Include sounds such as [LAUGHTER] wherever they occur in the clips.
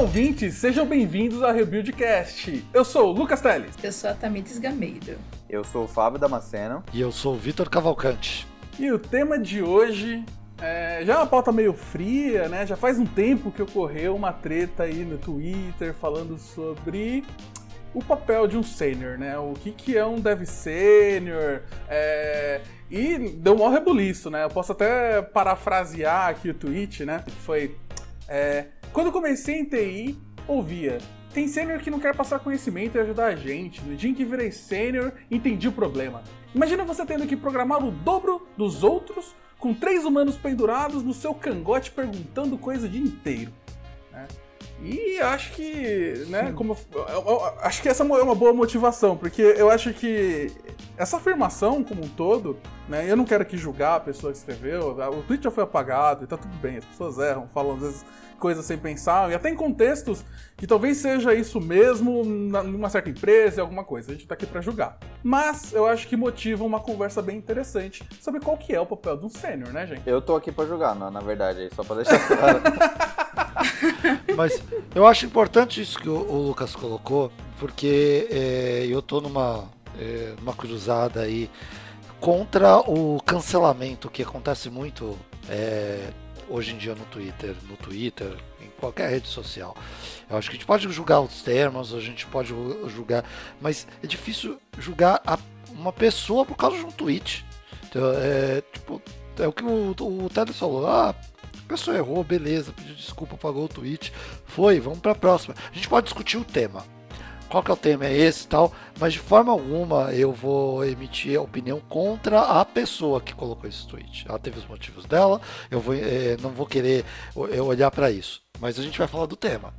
ouvintes, sejam bem-vindos ao Rebuildcast. Eu sou o Lucas Teles. Eu sou a Tamides Gameiro. Eu sou o Fábio Damasceno. E eu sou o Vitor Cavalcante. E o tema de hoje é, já é uma pauta meio fria, né? Já faz um tempo que ocorreu uma treta aí no Twitter falando sobre o papel de um sênior, né? O que, que é um dev sênior? É... E deu um maior rebuliço, né? Eu posso até parafrasear aqui o tweet, né? Que foi... É... Quando comecei em TI, ouvia... Tem sênior que não quer passar conhecimento e ajudar a gente. No dia em que virei sênior, entendi o problema. Imagina você tendo que programar o dobro dos outros com três humanos pendurados no seu cangote perguntando coisa o dia inteiro. E acho que, né, como eu, eu, acho que essa é uma boa motivação, porque eu acho que essa afirmação como um todo, né, eu não quero aqui julgar a pessoa que escreveu, o tweet já foi apagado e tá tudo bem, as pessoas erram, falam às vezes coisas sem pensar, e até em contextos que talvez seja isso mesmo numa certa empresa, alguma coisa. A gente tá aqui para julgar. Mas eu acho que motiva uma conversa bem interessante sobre qual que é o papel de um sênior, né, gente? Eu tô aqui para julgar, não, na verdade, só para deixar claro. [LAUGHS] Mas eu acho importante isso que o, o Lucas colocou, porque é, eu tô numa, é, numa cruzada aí contra o cancelamento que acontece muito é, hoje em dia no Twitter, no Twitter, em qualquer rede social. Eu acho que a gente pode julgar os termos, a gente pode julgar, mas é difícil julgar a, uma pessoa por causa de um tweet. Então, é, tipo, é o que o, o falou. Ah, a pessoa errou, beleza, pediu desculpa, pagou o tweet. Foi, vamos para a próxima. A gente pode discutir o tema qual que é o tema, é esse e tal, mas de forma alguma eu vou emitir a opinião contra a pessoa que colocou esse tweet. Ela teve os motivos dela, eu vou, é, não vou querer eu olhar para isso, mas a gente vai falar do tema.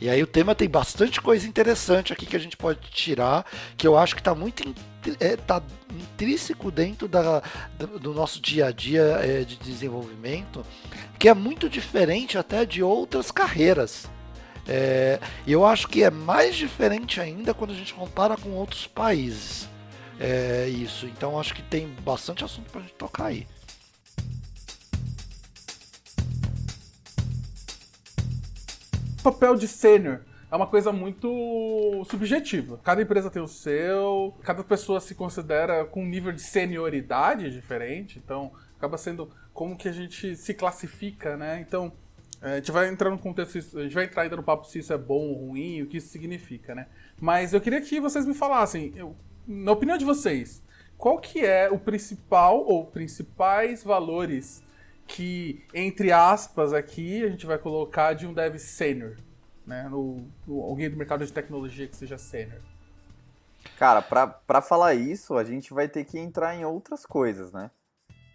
E aí o tema tem bastante coisa interessante aqui que a gente pode tirar, que eu acho que está muito é, tá intrínseco dentro da, do nosso dia a dia é, de desenvolvimento, que é muito diferente até de outras carreiras. É, eu acho que é mais diferente ainda quando a gente compara com outros países. É isso. Então acho que tem bastante assunto para gente tocar aí. Papel de sênior é uma coisa muito subjetiva. Cada empresa tem o seu, cada pessoa se considera com um nível de senioridade diferente, então acaba sendo como que a gente se classifica, né? Então, a gente vai entrar no contexto, a gente vai entrar ainda no papo se isso é bom ou ruim, o que isso significa, né? Mas eu queria que vocês me falassem, eu, na opinião de vocês, qual que é o principal ou principais valores que, entre aspas, aqui a gente vai colocar de um dev sênior, né? No, no, alguém do mercado de tecnologia que seja sênior. Cara, para falar isso, a gente vai ter que entrar em outras coisas, né?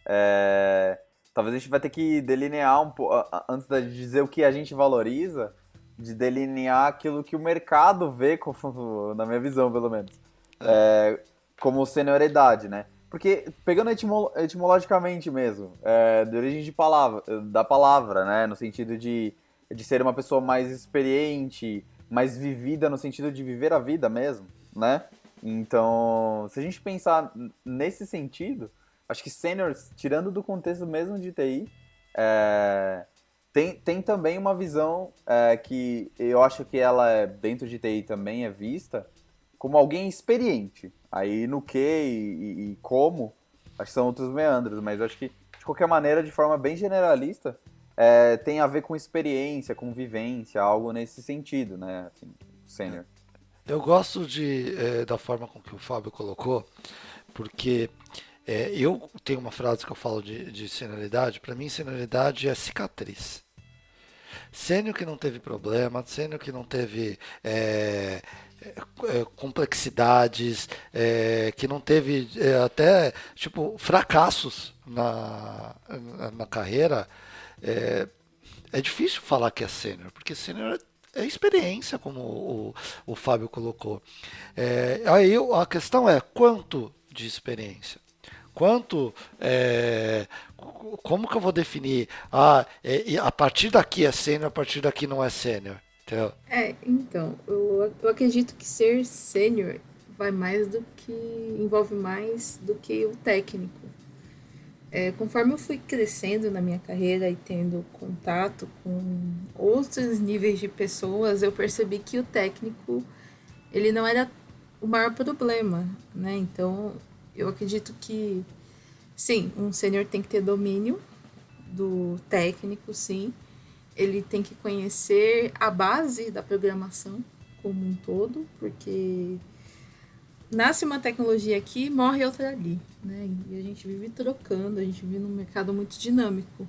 É talvez a gente vai ter que delinear um pouco, antes de dizer o que a gente valoriza, de delinear aquilo que o mercado vê, como, [LAUGHS] na minha visão, pelo menos, é. É, como senioridade, né? Porque, pegando etimolo etimologicamente mesmo, é, de origem de palavra, da palavra, né? No sentido de, de ser uma pessoa mais experiente, mais vivida, no sentido de viver a vida mesmo, né? Então, se a gente pensar nesse sentido, acho que seniors, tirando do contexto mesmo de TI, é, tem, tem também uma visão é, que eu acho que ela é, dentro de TI também é vista como alguém experiente. Aí no que e, e, como, acho que são outros meandros, mas acho que de qualquer maneira, de forma bem generalista, é, tem a ver com experiência, com vivência, algo nesse sentido, né? Assim, sênior. Eu gosto de, é, da forma com que o Fábio colocou, porque é, eu tenho uma frase que eu falo de, de senioridade. Para mim, senioridade é cicatriz. Sênior que não teve problema, sênior que não teve é, é, complexidades, é, que não teve é, até tipo fracassos na, na, carreira, é, é, difícil falar que é sênior, porque sênior é experiência, como o, o, o Fábio colocou. É, aí a questão é quanto de experiência quanto é, como que eu vou definir ah, é, a partir daqui é sênior, a partir daqui não é sênior? Entendeu? É, então, eu, eu acredito que ser sênior vai mais do que envolve mais do que o técnico. É, conforme eu fui crescendo na minha carreira e tendo contato com outros níveis de pessoas, eu percebi que o técnico ele não era o maior problema, né? Então, eu acredito que sim, um sênior tem que ter domínio do técnico, sim. Ele tem que conhecer a base da programação como um todo, porque nasce uma tecnologia aqui, morre outra ali, né? E a gente vive trocando, a gente vive num mercado muito dinâmico.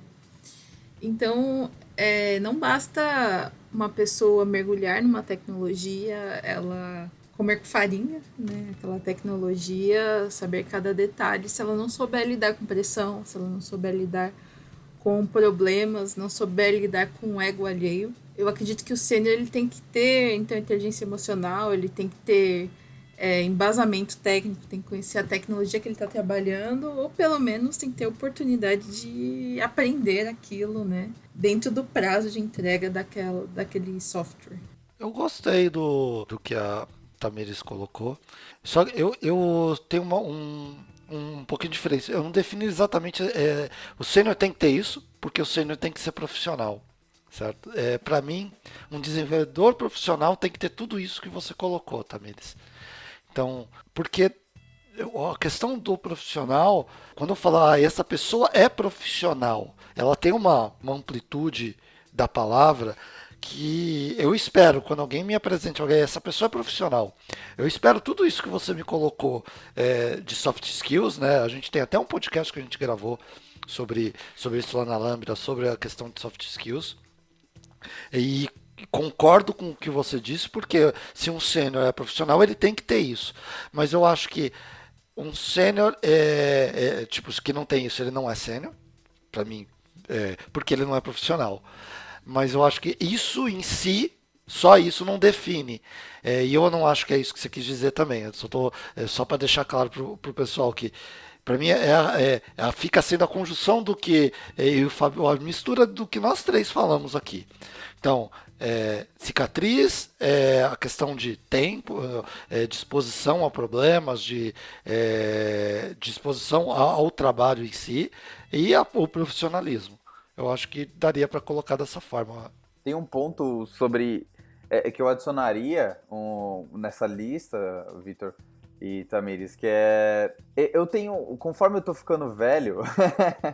Então, é, não basta uma pessoa mergulhar numa tecnologia, ela comer com farinha, né? Aquela tecnologia, saber cada detalhe. Se ela não souber lidar com pressão, se ela não souber lidar com problemas, não souber lidar com o ego alheio, eu acredito que o sênior ele tem que ter então inteligência emocional, ele tem que ter é, embasamento técnico, tem que conhecer a tecnologia que ele está trabalhando, ou pelo menos tem que ter oportunidade de aprender aquilo, né? Dentro do prazo de entrega daquela, daquele software. Eu gostei do, do que a Tamires colocou. Só eu, eu tenho uma, um, um pouquinho de diferença. Eu não defino exatamente. É, o sênior tem que ter isso, porque o sênior tem que ser profissional. Certo? É, Para mim, um desenvolvedor profissional tem que ter tudo isso que você colocou, Tamires. Então, porque a questão do profissional, quando eu falar, ah, essa pessoa é profissional, ela tem uma, uma amplitude da palavra que eu espero, quando alguém me apresente alguém, essa pessoa é profissional. Eu espero tudo isso que você me colocou é, de soft skills, né? A gente tem até um podcast que a gente gravou sobre, sobre isso lá na Lambda, sobre a questão de soft skills. E concordo com o que você disse, porque se um sênior é profissional, ele tem que ter isso. Mas eu acho que um sênior é, é, tipo que não tem isso, ele não é sênior, para mim, é, porque ele não é profissional. Mas eu acho que isso em si só isso não define. É, e eu não acho que é isso que você quis dizer também. Eu só, tô, é, só para deixar claro para o pessoal que para mim é, é, é, fica sendo a conjunção do que é, eu e o Fábio, a mistura do que nós três falamos aqui. Então, é, cicatriz, é, a questão de tempo, é, disposição a problemas, de é, disposição ao, ao, trabalho em si e a, o profissionalismo. Eu acho que daria para colocar dessa forma. Tem um ponto sobre é, é, que eu adicionaria um, nessa lista, Vitor e Tamires, que é eu tenho, conforme eu tô ficando velho,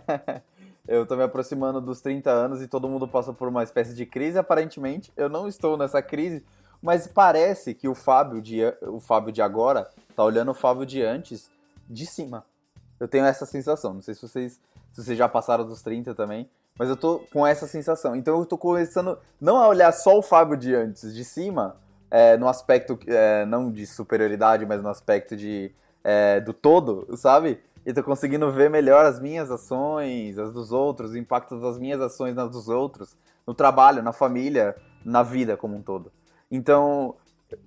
[LAUGHS] eu tô me aproximando dos 30 anos e todo mundo passa por uma espécie de crise, aparentemente. Eu não estou nessa crise, mas parece que o Fábio de, o Fábio de agora tá olhando o Fábio de antes de cima. Eu tenho essa sensação. Não sei se vocês, se vocês já passaram dos 30 também, mas eu tô com essa sensação. Então eu tô começando não a olhar só o Fábio de antes, de cima, é, no aspecto é, não de superioridade, mas no aspecto de é, do todo, sabe? e tô conseguindo ver melhor as minhas ações, as dos outros, o impacto das minhas ações nas dos outros, no trabalho, na família, na vida como um todo. Então,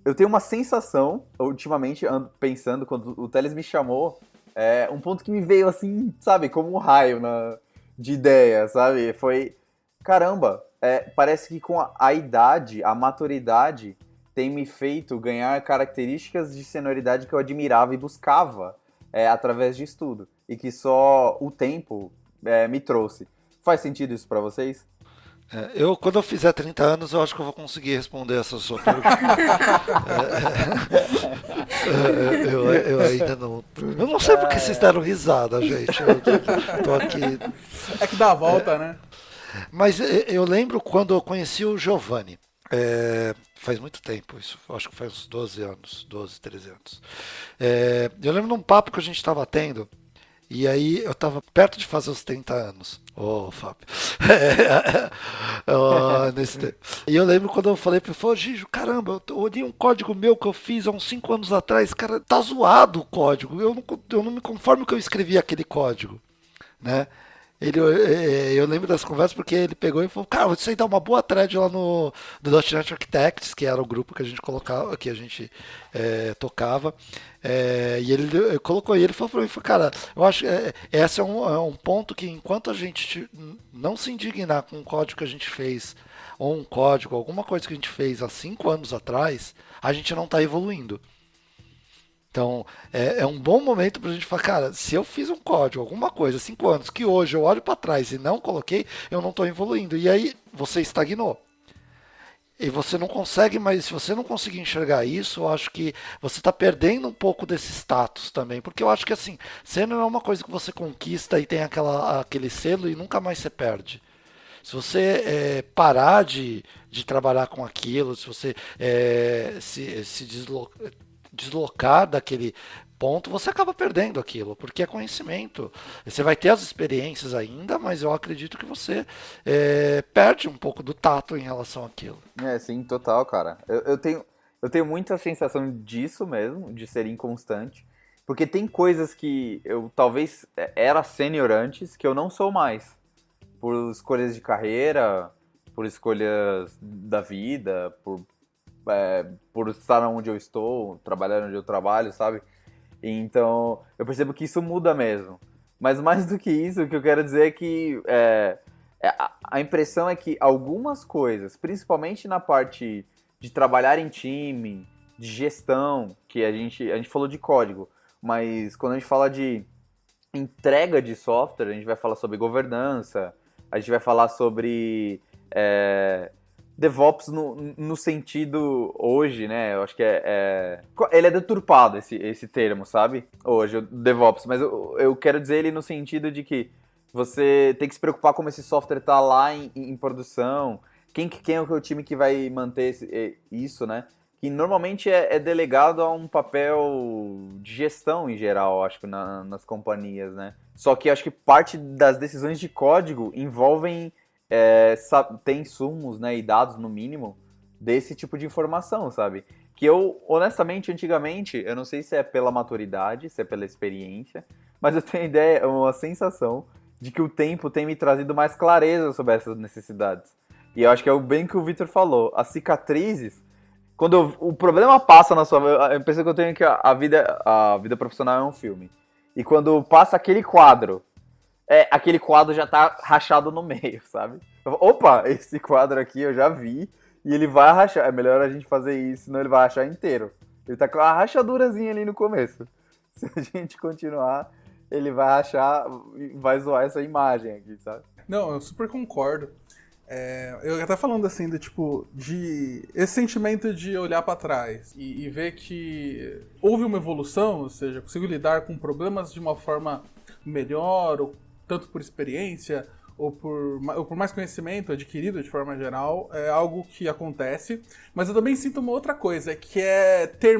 eu tenho uma sensação, ultimamente, pensando, quando o Teles me chamou, é, um ponto que me veio assim, sabe, como um raio na, de ideia, sabe? Foi, caramba, é, parece que com a, a idade, a maturidade, tem me feito ganhar características de senioridade que eu admirava e buscava é, através de estudo e que só o tempo é, me trouxe. Faz sentido isso para vocês? É, eu, quando eu fizer 30 anos, eu acho que eu vou conseguir responder essa sua pergunta. [LAUGHS] É, é, eu, eu, ainda não. Eu não sei porque vocês deram risada, gente. Eu tô aqui. É que dá a volta, né? Mas eu lembro quando eu conheci o Giovanni. É, faz muito tempo, isso acho que faz uns 12 anos, 12, 13 anos. É, eu lembro de um papo que a gente estava tendo, e aí eu estava perto de fazer os 30 anos. Ô, oh, Fábio. [LAUGHS] oh, nesse. E eu lembro quando eu falei para ele, Gijo, caramba, eu olhei um código meu que eu fiz há uns 5 anos atrás, cara, tá zoado o código. Eu não, eu não me conformo que eu escrevi aquele código, né? Ele, é, eu lembro das conversas porque ele pegou e falou, cara, isso aí dá uma boa thread lá no do .NET Architects, que era o grupo que a gente colocava, que a gente é, tocava. É, e ele colocou e ele falou para mim, cara, eu acho que é, esse é um, é um ponto que enquanto a gente não se indignar com o código que a gente fez, ou um código, alguma coisa que a gente fez há cinco anos atrás, a gente não está evoluindo. Então, é, é, um bom momento para a gente falar, cara, se eu fiz um código, alguma coisa, cinco anos, que hoje eu olho para trás e não coloquei, eu não estou evoluindo. E aí você estagnou. e você não consegue, mas se você não conseguir enxergar isso, eu acho que você está perdendo um pouco desse status também. Porque eu acho que assim, sênior é uma coisa que você conquista e tem aquela, aquele selo e nunca mais você perde. Se você é, parar de, de trabalhar com aquilo, se você é, se, se deslocar, deslocar daquele ponto, você acaba perdendo aquilo, porque é conhecimento. Você vai ter as experiências ainda, mas eu acredito que você é, perde um pouco do tato em relação àquilo. É, sim, total, cara. Eu, eu, tenho, eu tenho muita sensação disso mesmo, de ser inconstante, porque tem coisas que eu talvez era sênior antes, que eu não sou mais. Por escolhas de carreira, por escolhas da vida, por, é, por estar onde eu estou, trabalhar onde eu trabalho, sabe? Então, eu percebo que isso muda mesmo. Mas mais do que isso, o que eu quero dizer é que é, é a impressão é que algumas coisas, principalmente na parte de trabalhar em time, de gestão, que a gente, a gente falou de código, mas quando a gente fala de entrega de software, a gente vai falar sobre governança, a gente vai falar sobre é, DevOps no, no sentido hoje, né? Eu acho que é, é, Ele é deturpado, esse, esse termo, sabe? Hoje, o DevOps. Mas eu, eu quero dizer ele no sentido de que você tem que se preocupar como esse software está lá em, em, produção. Quem, quem é o time que vai manter esse, isso, né? Que normalmente é, é, delegado a um papel de gestão em geral, acho que na, nas companhias, né? Só que acho que parte das decisões de código envolvem é, tem insumos né, e dados, no mínimo, desse tipo de informação, sabe? Que eu, honestamente, antigamente, eu não sei se é pela maturidade, se é pela experiência, mas eu tenho [LAUGHS] ideia, uma sensação de que o tempo tem me trazido mais clareza sobre essas necessidades. E eu acho que é bem que o Victor falou. As cicatrizes, quando eu, o problema passa na sua. Eu penso que eu tenho que a, a, vida, a vida profissional é um filme. E quando passa aquele quadro é, aquele quadro já tá rachado no meio, sabe? Opa, esse quadro aqui eu já vi e ele vai rachar. É melhor a gente fazer isso, senão ele vai rachar inteiro. Ele tá com uma rachadurazinha ali no começo. [LAUGHS] Se a gente continuar, ele vai rachar, vai zoar essa imagem aqui, sabe? Não, eu super concordo. É, eu até falando assim, do tipo, de esse sentimento de olhar para trás e, e, ver que houve uma evolução, ou seja, consigo lidar com problemas de uma forma melhor, ou tanto por experiência ou por, ou por mais conhecimento adquirido de forma geral, é algo que acontece. Mas eu também sinto uma outra coisa, que é ter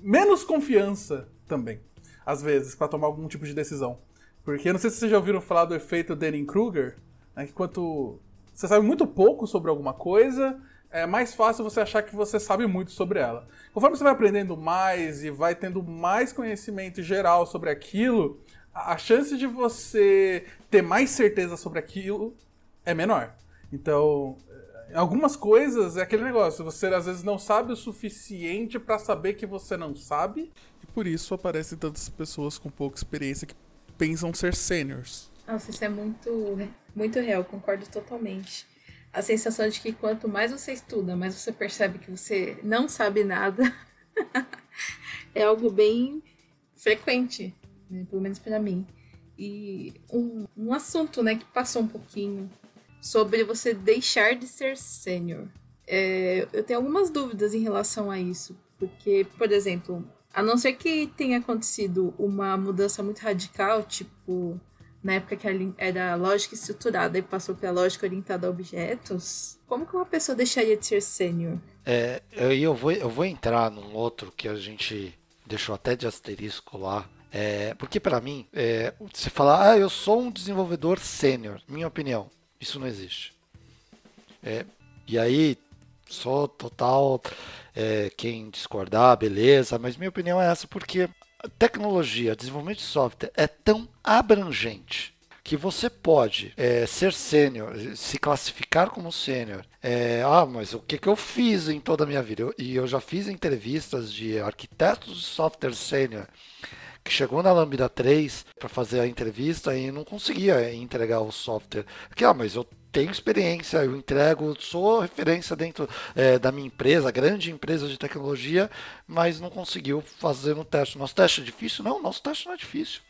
menos confiança também, às vezes, para tomar algum tipo de decisão. Porque eu não sei se vocês já ouviram falar do efeito Dunning-Kruger, né, que quanto você sabe muito pouco sobre alguma coisa, é mais fácil você achar que você sabe muito sobre ela. Conforme você vai aprendendo mais e vai tendo mais conhecimento geral sobre aquilo, a chance de você ter mais certeza sobre aquilo é menor. Então, em algumas coisas é aquele negócio, você às vezes não sabe o suficiente para saber que você não sabe, e por isso aparecem tantas pessoas com pouca experiência que pensam ser seniors. Nossa, isso é muito, muito real, concordo totalmente. A sensação de que quanto mais você estuda, mais você percebe que você não sabe nada, [LAUGHS] é algo bem frequente né, pelo menos para mim. E um, um assunto né, que passou um pouquinho sobre você deixar de ser sênior. É, eu tenho algumas dúvidas em relação a isso, porque, por exemplo, a não ser que tenha acontecido uma mudança muito radical, tipo na época que era lógica estruturada e passou para lógica orientada a objetos, como que uma pessoa deixaria de ser sênior? É, eu, eu, vou, eu vou entrar num outro que a gente deixou até de asterisco lá, é, porque para mim, é, você falar, ah, eu sou um desenvolvedor sênior, minha opinião, isso não existe. É, e aí, sou total é, quem discordar, beleza, mas minha opinião é essa porque tecnologia, desenvolvimento de software é tão abrangente que você pode é, ser sênior, se classificar como sênior. É, ah, mas o que, que eu fiz em toda a minha vida? Eu, e eu já fiz entrevistas de arquitetos de software sênior que chegou na Lambda 3 para fazer a entrevista e não conseguia entregar o software. Porque, ah, mas eu tenho experiência, eu entrego, sou referência dentro é, da minha empresa, grande empresa de tecnologia, mas não conseguiu fazer no teste. Nosso teste é difícil? Não, nosso teste não é difícil.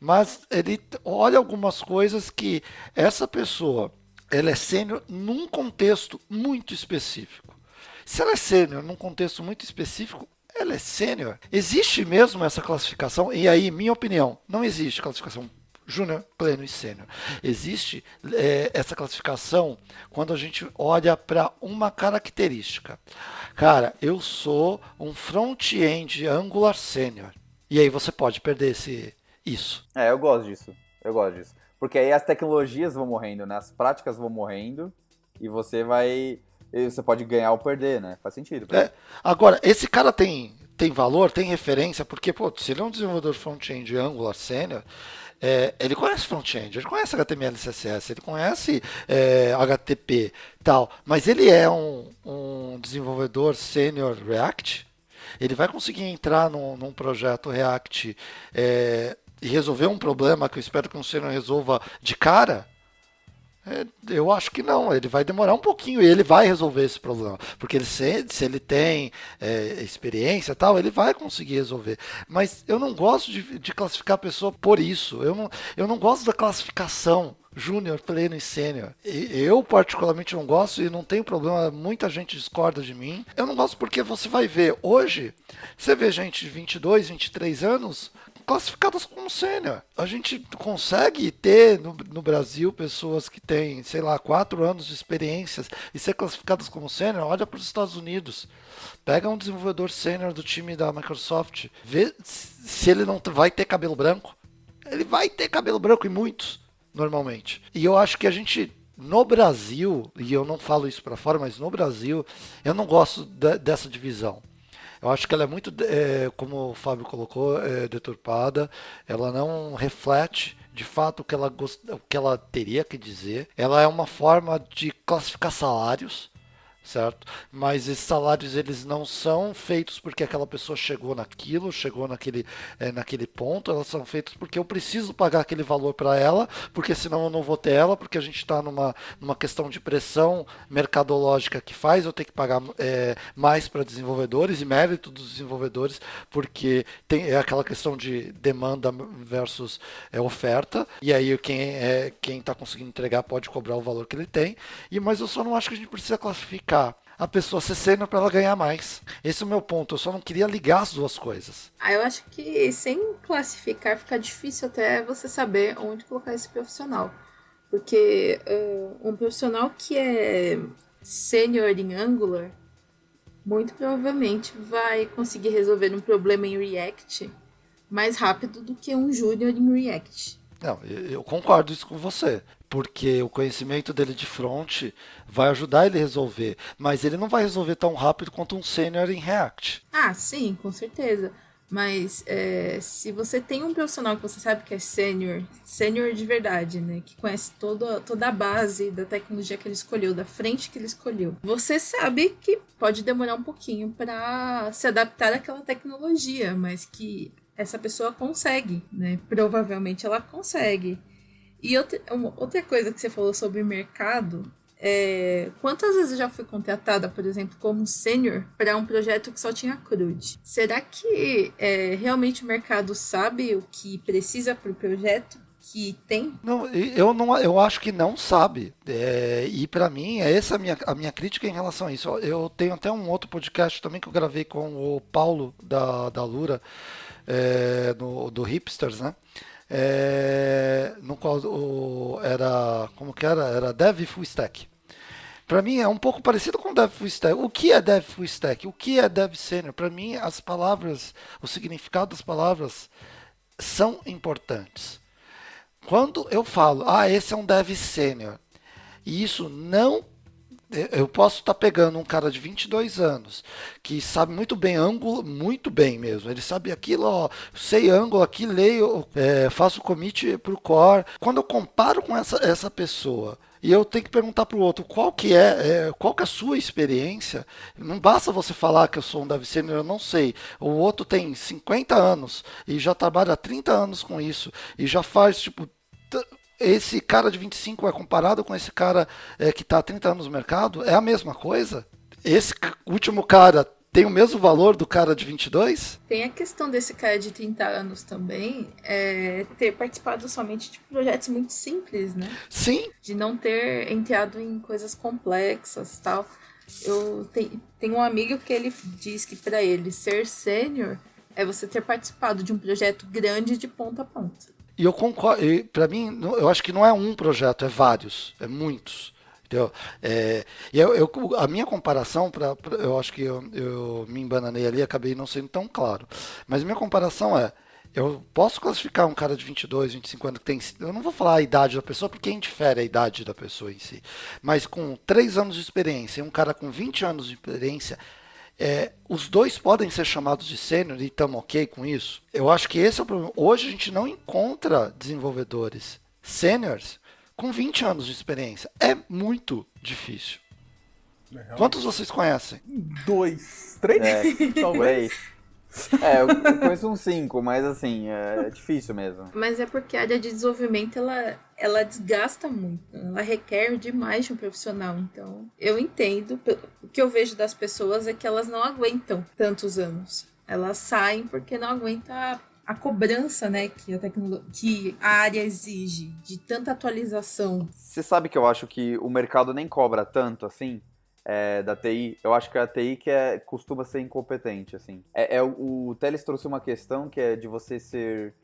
Mas ele olha algumas coisas que essa pessoa ela é sênior num contexto muito específico. Se ela é sênior num contexto muito específico, ela é sênior. Existe mesmo essa classificação? E aí, minha opinião, não existe classificação júnior, pleno e sênior. Existe é, essa classificação quando a gente olha para uma característica. Cara, eu sou um front-end Angular sênior. E aí você pode perder esse, isso. É, eu gosto disso. Eu gosto disso. Porque aí as tecnologias vão morrendo, né? As práticas vão morrendo e você vai. Você pode ganhar ou perder, né? Faz sentido. É. Agora, esse cara tem, tem valor, tem referência, porque, pô, se ele é um desenvolvedor front-end Angular sênior, é, ele conhece front-end, ele conhece HTML, CSS, ele conhece é, HTTP tal, mas ele é um, um desenvolvedor sênior React, ele vai conseguir entrar num, num projeto React é, e resolver um problema que eu espero que um sênior resolva de cara, eu acho que não, ele vai demorar um pouquinho e ele vai resolver esse problema. Porque ele, se, se ele tem é, experiência tal, ele vai conseguir resolver. Mas eu não gosto de, de classificar a pessoa por isso. Eu não, eu não gosto da classificação júnior, pleno e sênior. Eu particularmente não gosto e não tenho problema, muita gente discorda de mim. Eu não gosto porque você vai ver hoje, você vê gente de 22, 23 anos classificadas como sênior. A gente consegue ter no, no, Brasil pessoas que têm, sei lá, quatro anos de experiências e ser classificadas como sênior. Olha para os Estados Unidos. Pega um desenvolvedor sênior do time da Microsoft, vê se ele não vai ter cabelo branco. Ele vai ter cabelo branco e muitos, normalmente. E eu acho que a gente no Brasil, e eu não falo isso para fora, mas no Brasil, eu não gosto de, dessa divisão. Eu acho que ela é muito, é, como o Fábio colocou, é, deturpada. Ela não reflete de fato o que, ela gost... o que ela teria que dizer. Ela é uma forma de classificar salários certo? Mas esses salários eles não são feitos porque aquela pessoa chegou naquilo, chegou naquele, é, naquele ponto, elas são feitos porque eu preciso pagar aquele valor para ela, porque senão eu não vou ter ela, porque a gente está numa, numa questão de pressão mercadológica que faz eu ter que pagar é, mais para desenvolvedores e mérito dos desenvolvedores, porque tem é aquela questão de demanda versus é, oferta, e aí quem é quem está conseguindo entregar pode cobrar o valor que ele tem, e mas eu só não acho que a gente precisa classificar a pessoa ser sênior para ela ganhar mais. Esse é o meu ponto. Eu só não queria ligar as duas coisas. Ah, eu acho que sem classificar fica difícil até você saber onde colocar esse profissional. Porque uh, um profissional que é sênior em Angular, muito provavelmente vai conseguir resolver um problema em React mais rápido do que um júnior em React. Não, eu concordo isso com você porque o conhecimento dele de front vai ajudar ele a resolver, mas ele não vai resolver tão rápido quanto um sênior em React. Ah, sim, com certeza. Mas é, se você tem um profissional que você sabe que é sênior, sênior de verdade, né? Que conhece toda, toda a base da tecnologia que ele escolheu, da frente que ele escolheu, você sabe que pode demorar um pouquinho para se adaptar àquela tecnologia, mas que essa pessoa consegue, né? Provavelmente ela consegue. E outra, coisa que você falou sobre mercado é, quantas vezes eu já fui contratada, por exemplo, como sênior para um projeto que só tinha CRUD? Será que é, realmente o mercado sabe o que precisa para o projeto? Que tem? Não, eu não, eu acho que não sabe. É, e para mim é essa a minha, a minha crítica em relação a isso. Eu tenho até um outro podcast também que eu gravei com o Paulo da, da Lura, é, no, do Hipsters, né? é, no qual o, era como que era era Dev Full Stack. Para mim é um pouco parecido com Dev Full Stack. O que é Dev Full Stack? O que é Dev Senior? Para mim as palavras, o significado das palavras são importantes. Quando eu falo, ah, esse é um Dev Senior, e isso não eu posso estar tá pegando um cara de 22 anos que sabe muito bem ângulo, muito bem mesmo. Ele sabe aquilo, ó, sei ângulo aqui, leio, é, faço commit para o core. Quando eu comparo com essa, essa pessoa e eu tenho que perguntar para o outro qual que é, é, qual que é a sua experiência. Não basta você falar que eu sou um dev senior, eu não sei. O outro tem 50 anos e já trabalha há 30 anos com isso e já faz tipo esse cara de 25 é comparado com esse cara é, que está há 30 anos no mercado? É a mesma coisa? Esse último cara tem o mesmo valor do cara de 22? Tem a questão desse cara de 30 anos também, é, ter participado somente de projetos muito simples, né? Sim. De não ter entrado em coisas complexas tal. Eu te, tenho um amigo que ele diz que para ele ser sênior é você ter participado de um projeto grande de ponta a ponta. E eu concordo, para mim, eu acho que não é um projeto, é vários, é muitos. Entendeu? É, eu, eu, a minha comparação, pra, pra eu acho que eu, eu, me embananei ali acabei não sendo tão claro. Mas minha comparação é: eu posso classificar um cara de 22, 25 anos que tem. Eu não vou falar a idade da pessoa, porque indifere a idade da pessoa em si. Mas com 3 anos de experiência e um cara com 20 anos de experiência, é, os dois podem ser chamados de sênior e estamos ok com isso? Eu acho que esse é o problema. Hoje a gente não encontra desenvolvedores sêniores com 20 anos de experiência. É muito difícil. É, Quantos vocês conhecem? Dois. Três? É, [LAUGHS] talvez. É, eu conheço uns cinco, mas assim, é difícil mesmo. Mas é porque a área de desenvolvimento, ela, ela desgasta muito. Ela requer demais de um profissional. Então, eu entendo. O que eu vejo das pessoas é que elas não aguentam tantos anos. Elas saem porque não aguentam a cobrança, né, que a tecnologia, que a área exige de tanta atualização. Você sabe que eu acho que o mercado nem cobra tanto assim é, da TI. Eu acho que a TI que é, costuma ser incompetente assim. É, é o, Teles trouxe uma questão que é de você ser,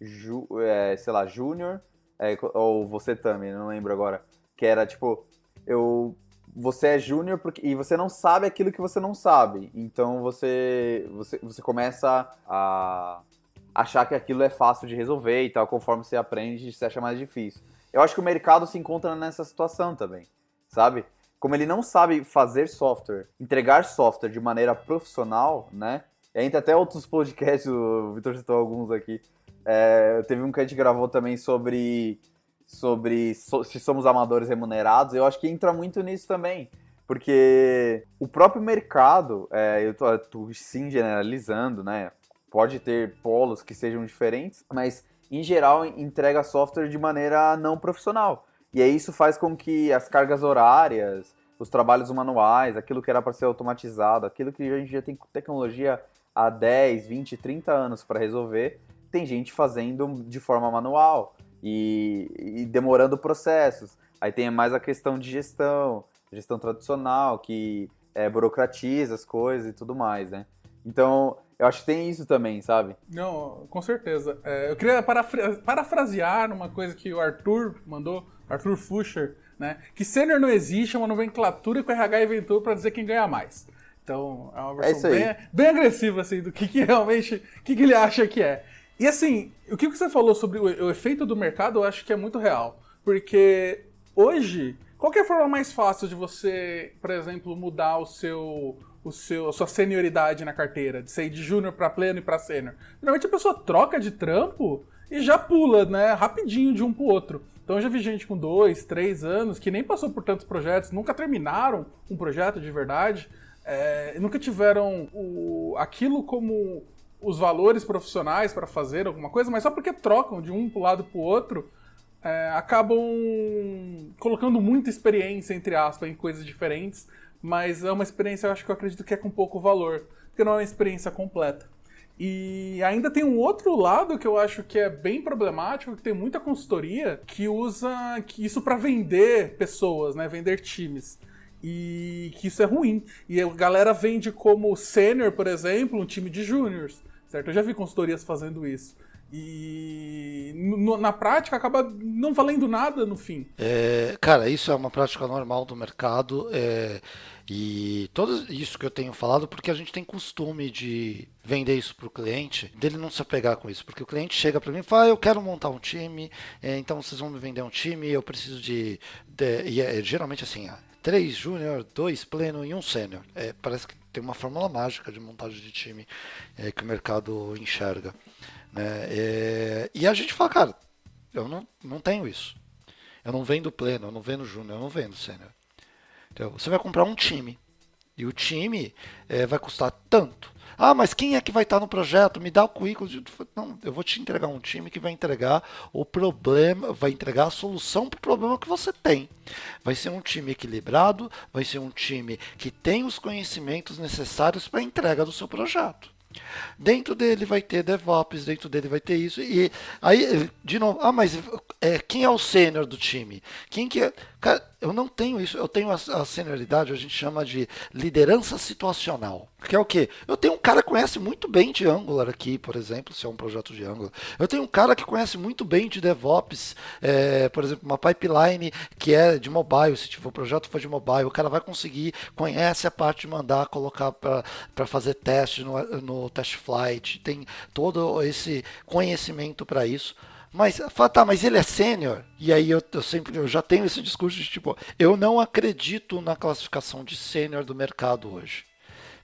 ju, é, sei lá, júnior é, ou você também, não lembro agora, que era tipo eu você é júnior e você não sabe aquilo que você não sabe. Então você, você, você começa a achar que aquilo é fácil de resolver e tal, conforme você aprende, você acha mais difícil. Eu acho que o mercado se encontra nessa situação também, sabe? Como ele não sabe fazer software, entregar software de maneira profissional, né? Entra até outros podcasts, o Vitor citou alguns aqui. É, teve um que a gente gravou também sobre, sobre so, se somos amadores remunerados. Eu acho que entra muito nisso também. Porque o próprio mercado, é, eu tô, tô sim generalizando, né? pode ter polos que sejam diferentes, mas em geral entrega software de maneira não profissional. E aí isso faz com que as cargas horárias, os trabalhos manuais, aquilo que era para ser automatizado, aquilo que a gente já tem tecnologia há 10, 20, 30 anos para resolver, tem gente fazendo de forma manual e, e demorando processos. Aí tem mais a questão de gestão, gestão tradicional, que é, burocratiza as coisas e tudo mais, né? Então, eu acho que tem isso também, sabe? Não, com certeza. É, eu queria parafra parafrasear uma coisa que o Arthur mandou, Arthur Fuscher, né? Que sênior não existe, é uma nomenclatura que o RH inventou para dizer quem ganha mais. Então, é uma versão é bem, bem, agressiva, assim, do que, que realmente, o que, que ele acha que é. E assim, o que você falou sobre o, o efeito do mercado, eu acho que é muito real. Porque hoje, qual é a forma mais fácil de você, por exemplo, mudar o seu o seu, a sua senioridade na carteira, de sair de júnior para pleno e para sênior. Geralmente a pessoa troca de trampo e já pula, né, rapidinho de um pro outro. Então eu já vi gente com dois, três anos que nem passou por tantos projetos, nunca terminaram um projeto de verdade, é, nunca tiveram o, aquilo como os valores profissionais para fazer alguma coisa, mas só porque trocam de um pro lado pro outro, é, acabam colocando muita experiência, entre aspas, em coisas diferentes mas é uma experiência, eu acho que eu acredito que é com pouco valor, porque não é uma experiência completa. E ainda tem um outro lado que eu acho que é bem problemático, que tem muita consultoria que usa isso para vender pessoas, né, vender times. E que isso é ruim. E a galera vende como sênior, por exemplo, um time de júniors, certo? Eu já vi consultorias fazendo isso. E no, na prática acaba não valendo nada no fim. É, cara, isso é uma prática normal do mercado. É, e tudo isso que eu tenho falado, porque a gente tem costume de vender isso para o cliente, dele não se apegar com isso. Porque o cliente chega para mim e fala: Eu quero montar um time, é, então vocês vão me vender um time, eu preciso de. de e é, geralmente assim, três júnior, dois pleno e um sênior. É, parece que tem uma fórmula mágica de montagem de time é, que o mercado enxerga. Né? É, e a gente fala, cara, eu não, não tenho isso. Eu não vendo pleno, eu não vendo júnior, eu não vendo sênior. Então, você vai comprar um time. E o time é, vai custar tanto. Ah, mas quem é que vai estar no projeto? Me dá o currículo. Não, eu vou te entregar um time que vai entregar o problema, vai entregar a solução para o problema que você tem. Vai ser um time equilibrado, vai ser um time que tem os conhecimentos necessários para a entrega do seu projeto. Dentro dele vai ter DevOps, dentro dele vai ter isso. E aí, de novo, ah, mas é, quem é o sênior do time? Quem que é? Cara, eu não tenho isso. Eu tenho a, a senioridade, a gente chama de liderança situacional. Que é o quê? Eu tenho um cara que conhece muito bem de Angular aqui, por exemplo, se é um projeto de Angular. Eu tenho um cara que conhece muito bem de DevOps, é, por exemplo, uma pipeline que é de mobile, se tiver o projeto for de mobile, o cara vai conseguir, conhece a parte de mandar, colocar para fazer teste no, no test flight, tem todo esse conhecimento para isso. Mas, tá, mas ele é sênior? E aí eu, eu, sempre eu já tenho esse discurso de tipo, eu não acredito na classificação de sênior do mercado hoje.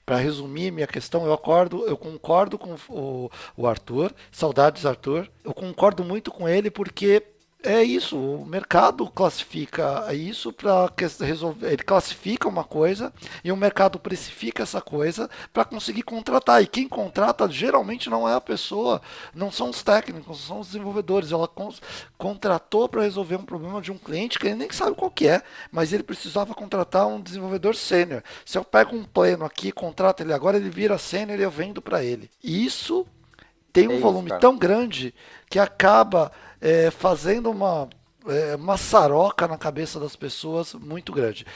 Para resumir minha questão, eu acordo, eu concordo com o, o Arthur, saudades Arthur. Eu concordo muito com ele porque é isso, o mercado classifica isso para resolver. Ele classifica uma coisa e o mercado precifica essa coisa para conseguir contratar. E quem contrata geralmente não é a pessoa, não são os técnicos, são os desenvolvedores. Ela con contratou para resolver um problema de um cliente que ele nem sabe qual que é, mas ele precisava contratar um desenvolvedor sênior. Se eu pego um pleno aqui, contrato ele agora, ele vira sênior e eu vendo para ele. Isso tem um é volume tão grande que acaba é, fazendo uma é, maçaroca na cabeça das pessoas muito grande.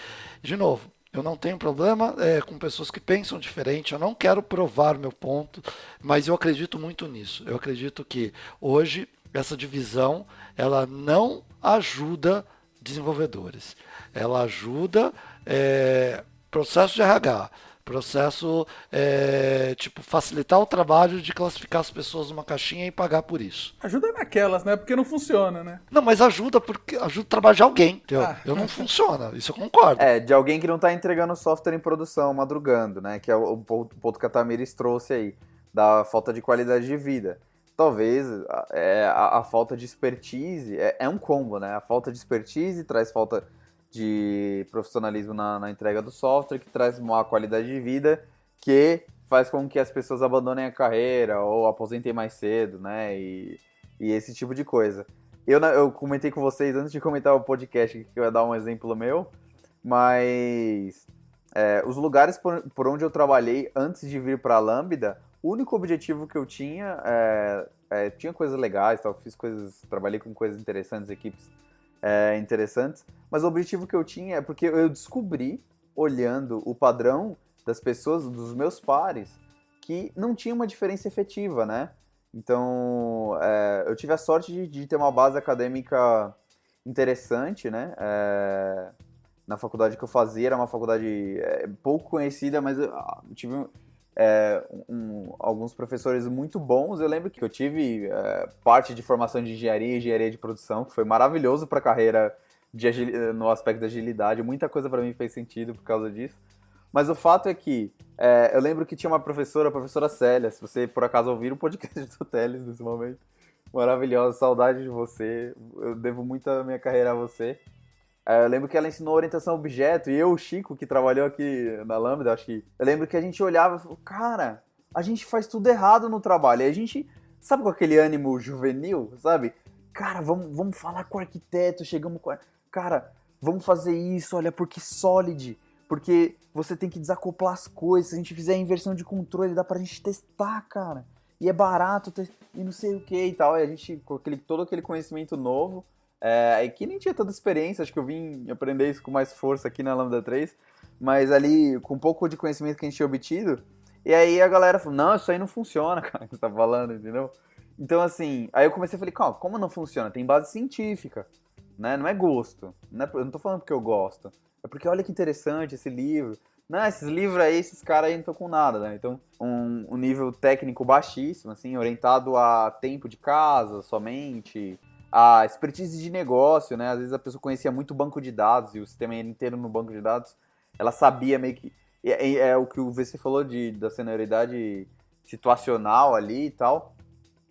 De novo, eu não tenho problema é, com pessoas que pensam diferente, eu não quero provar meu ponto, mas eu acredito muito nisso. Eu acredito que hoje essa divisão ela não ajuda desenvolvedores, ela ajuda é, processo de RH Processo é, tipo, facilitar o trabalho de classificar as pessoas numa caixinha e pagar por isso. Ajuda naquelas, né? Porque não funciona, né? Não, mas ajuda porque ajuda o trabalho de alguém. Ah. Eu não funciona, isso eu concordo. É, de alguém que não está entregando software em produção, madrugando, né? Que é o, ponto que a Tamires trouxe aí, da falta de qualidade de vida. Talvez é, a, a falta de expertise é, é um combo, né? A falta de expertise traz falta de profissionalismo na, na, entrega do software, que traz uma qualidade de vida que faz com que as pessoas abandonem a carreira ou aposentem mais cedo, né? E, e esse tipo de coisa. Eu, eu comentei com vocês antes de comentar o podcast que eu ia dar um exemplo meu, mas é, os lugares por, por, onde eu trabalhei antes de vir para a Lambda, o único objetivo que eu tinha é, é, tinha coisas legais, tal, fiz coisas, trabalhei com coisas interessantes, equipes é, interessantes. Mas o objetivo que eu tinha é porque eu descobri, olhando o padrão das pessoas, dos meus pares, que não tinha uma diferença efetiva, né? Então, é, eu tive a sorte de, de, ter uma base acadêmica interessante, né? É, na faculdade que eu fazia, era uma faculdade é, pouco conhecida, mas eu, eu tive é, um, alguns professores muito bons. Eu lembro que eu tive é, parte de formação de engenharia e engenharia de produção, que foi maravilhoso para a carreira de no aspecto da agilidade. Muita coisa para mim fez sentido por causa disso. Mas o fato é que é, eu lembro que tinha uma professora, a professora Célia, se você por acaso ouvir o podcast [LAUGHS] do Teles nesse momento, maravilhosa, saudade de você. Eu devo muito a minha carreira a você. É, eu lembro que ela ensinou orientação a objeto e eu, o Chico, que trabalhou aqui na Lambda, acho que. Eu lembro que a gente olhava e falou, cara, a gente faz tudo errado no trabalho. E a gente, sabe com aquele ânimo juvenil, sabe? Cara, vamos, vamos falar com o arquiteto, chegamos com. Cara, vamos fazer isso, olha, porque Solid. Porque você tem que desacoplar as coisas. Se a gente fizer a inversão de controle, dá pra gente testar, cara. E é barato, e não sei o que e tal. E a gente, com aquele, todo aquele conhecimento novo, é, que nem tinha tanta experiência, acho que eu vim aprender isso com mais força aqui na Lambda 3, mas ali com um pouco de conhecimento que a gente tinha obtido, e aí a galera falou, não, isso aí não funciona, [LAUGHS] cara, que você tá falando, entendeu? Então assim, aí eu comecei a falar, como não funciona? Tem base científica, né? Não é gosto, não é, eu não tô falando porque eu gosto, é porque olha que interessante esse livro, não, esses livros aí, esses caras aí não estão com nada, né? Então, um, um nível técnico baixíssimo, assim, orientado a tempo de casa somente, a expertise de negócio, né? Às vezes a pessoa conhecia muito banco de dados e o sistema inteiro no banco de dados, ela sabia meio que. É, é o que o VC falou de, da senioridade situacional ali e tal,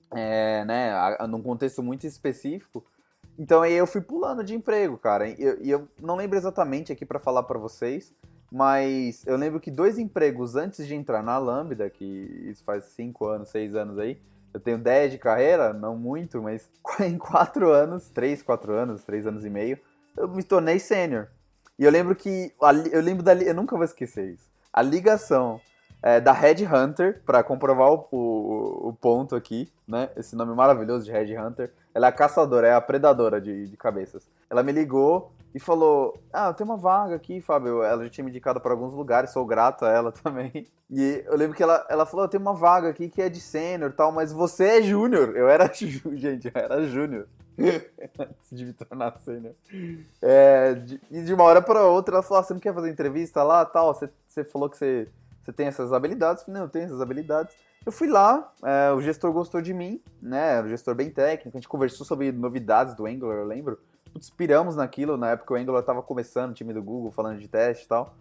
é, né? Num contexto muito específico. Então aí eu fui pulando de emprego, cara. E eu, eu, não lembro exatamente aqui para falar para vocês, mas eu lembro que dois empregos antes de entrar na Lambda, que isso faz cinco anos, seis anos aí, eu tenho 10 de carreira, não muito, mas [LAUGHS] em quatro anos, três, quatro anos, três anos e meio, eu me tornei sênior. E eu lembro que, eu lembro da, eu nunca vou esquecer isso, a ligação é, da Red Hunter, para comprovar o, o, o, ponto aqui, né, esse nome maravilhoso de Red Hunter, ela é a caçadora, é a predadora de, de cabeças. Ela me ligou e falou: Ah, tem uma vaga aqui, Fábio. Ela já tinha me indicado para alguns lugares, sou grato a ela [LAUGHS] também. E eu lembro que ela, ela falou: Tem uma vaga aqui que é de sênior tal, mas você é júnior. Eu era, [LAUGHS] gente, eu era júnior. [LAUGHS] Antes de me tornar sênior. É, e de uma hora para outra ela falou: ah, Você não quer fazer entrevista lá tal? Você, você falou que você, você tem essas habilidades. Eu falei: Não, eu tenho essas habilidades. Eu fui lá, é, o gestor gostou de mim, né? Era um gestor bem técnico. A gente conversou sobre novidades do Angular, eu lembro putz, piramos naquilo. Na época o Angular tava começando, o time do Google, falando de teste e tal.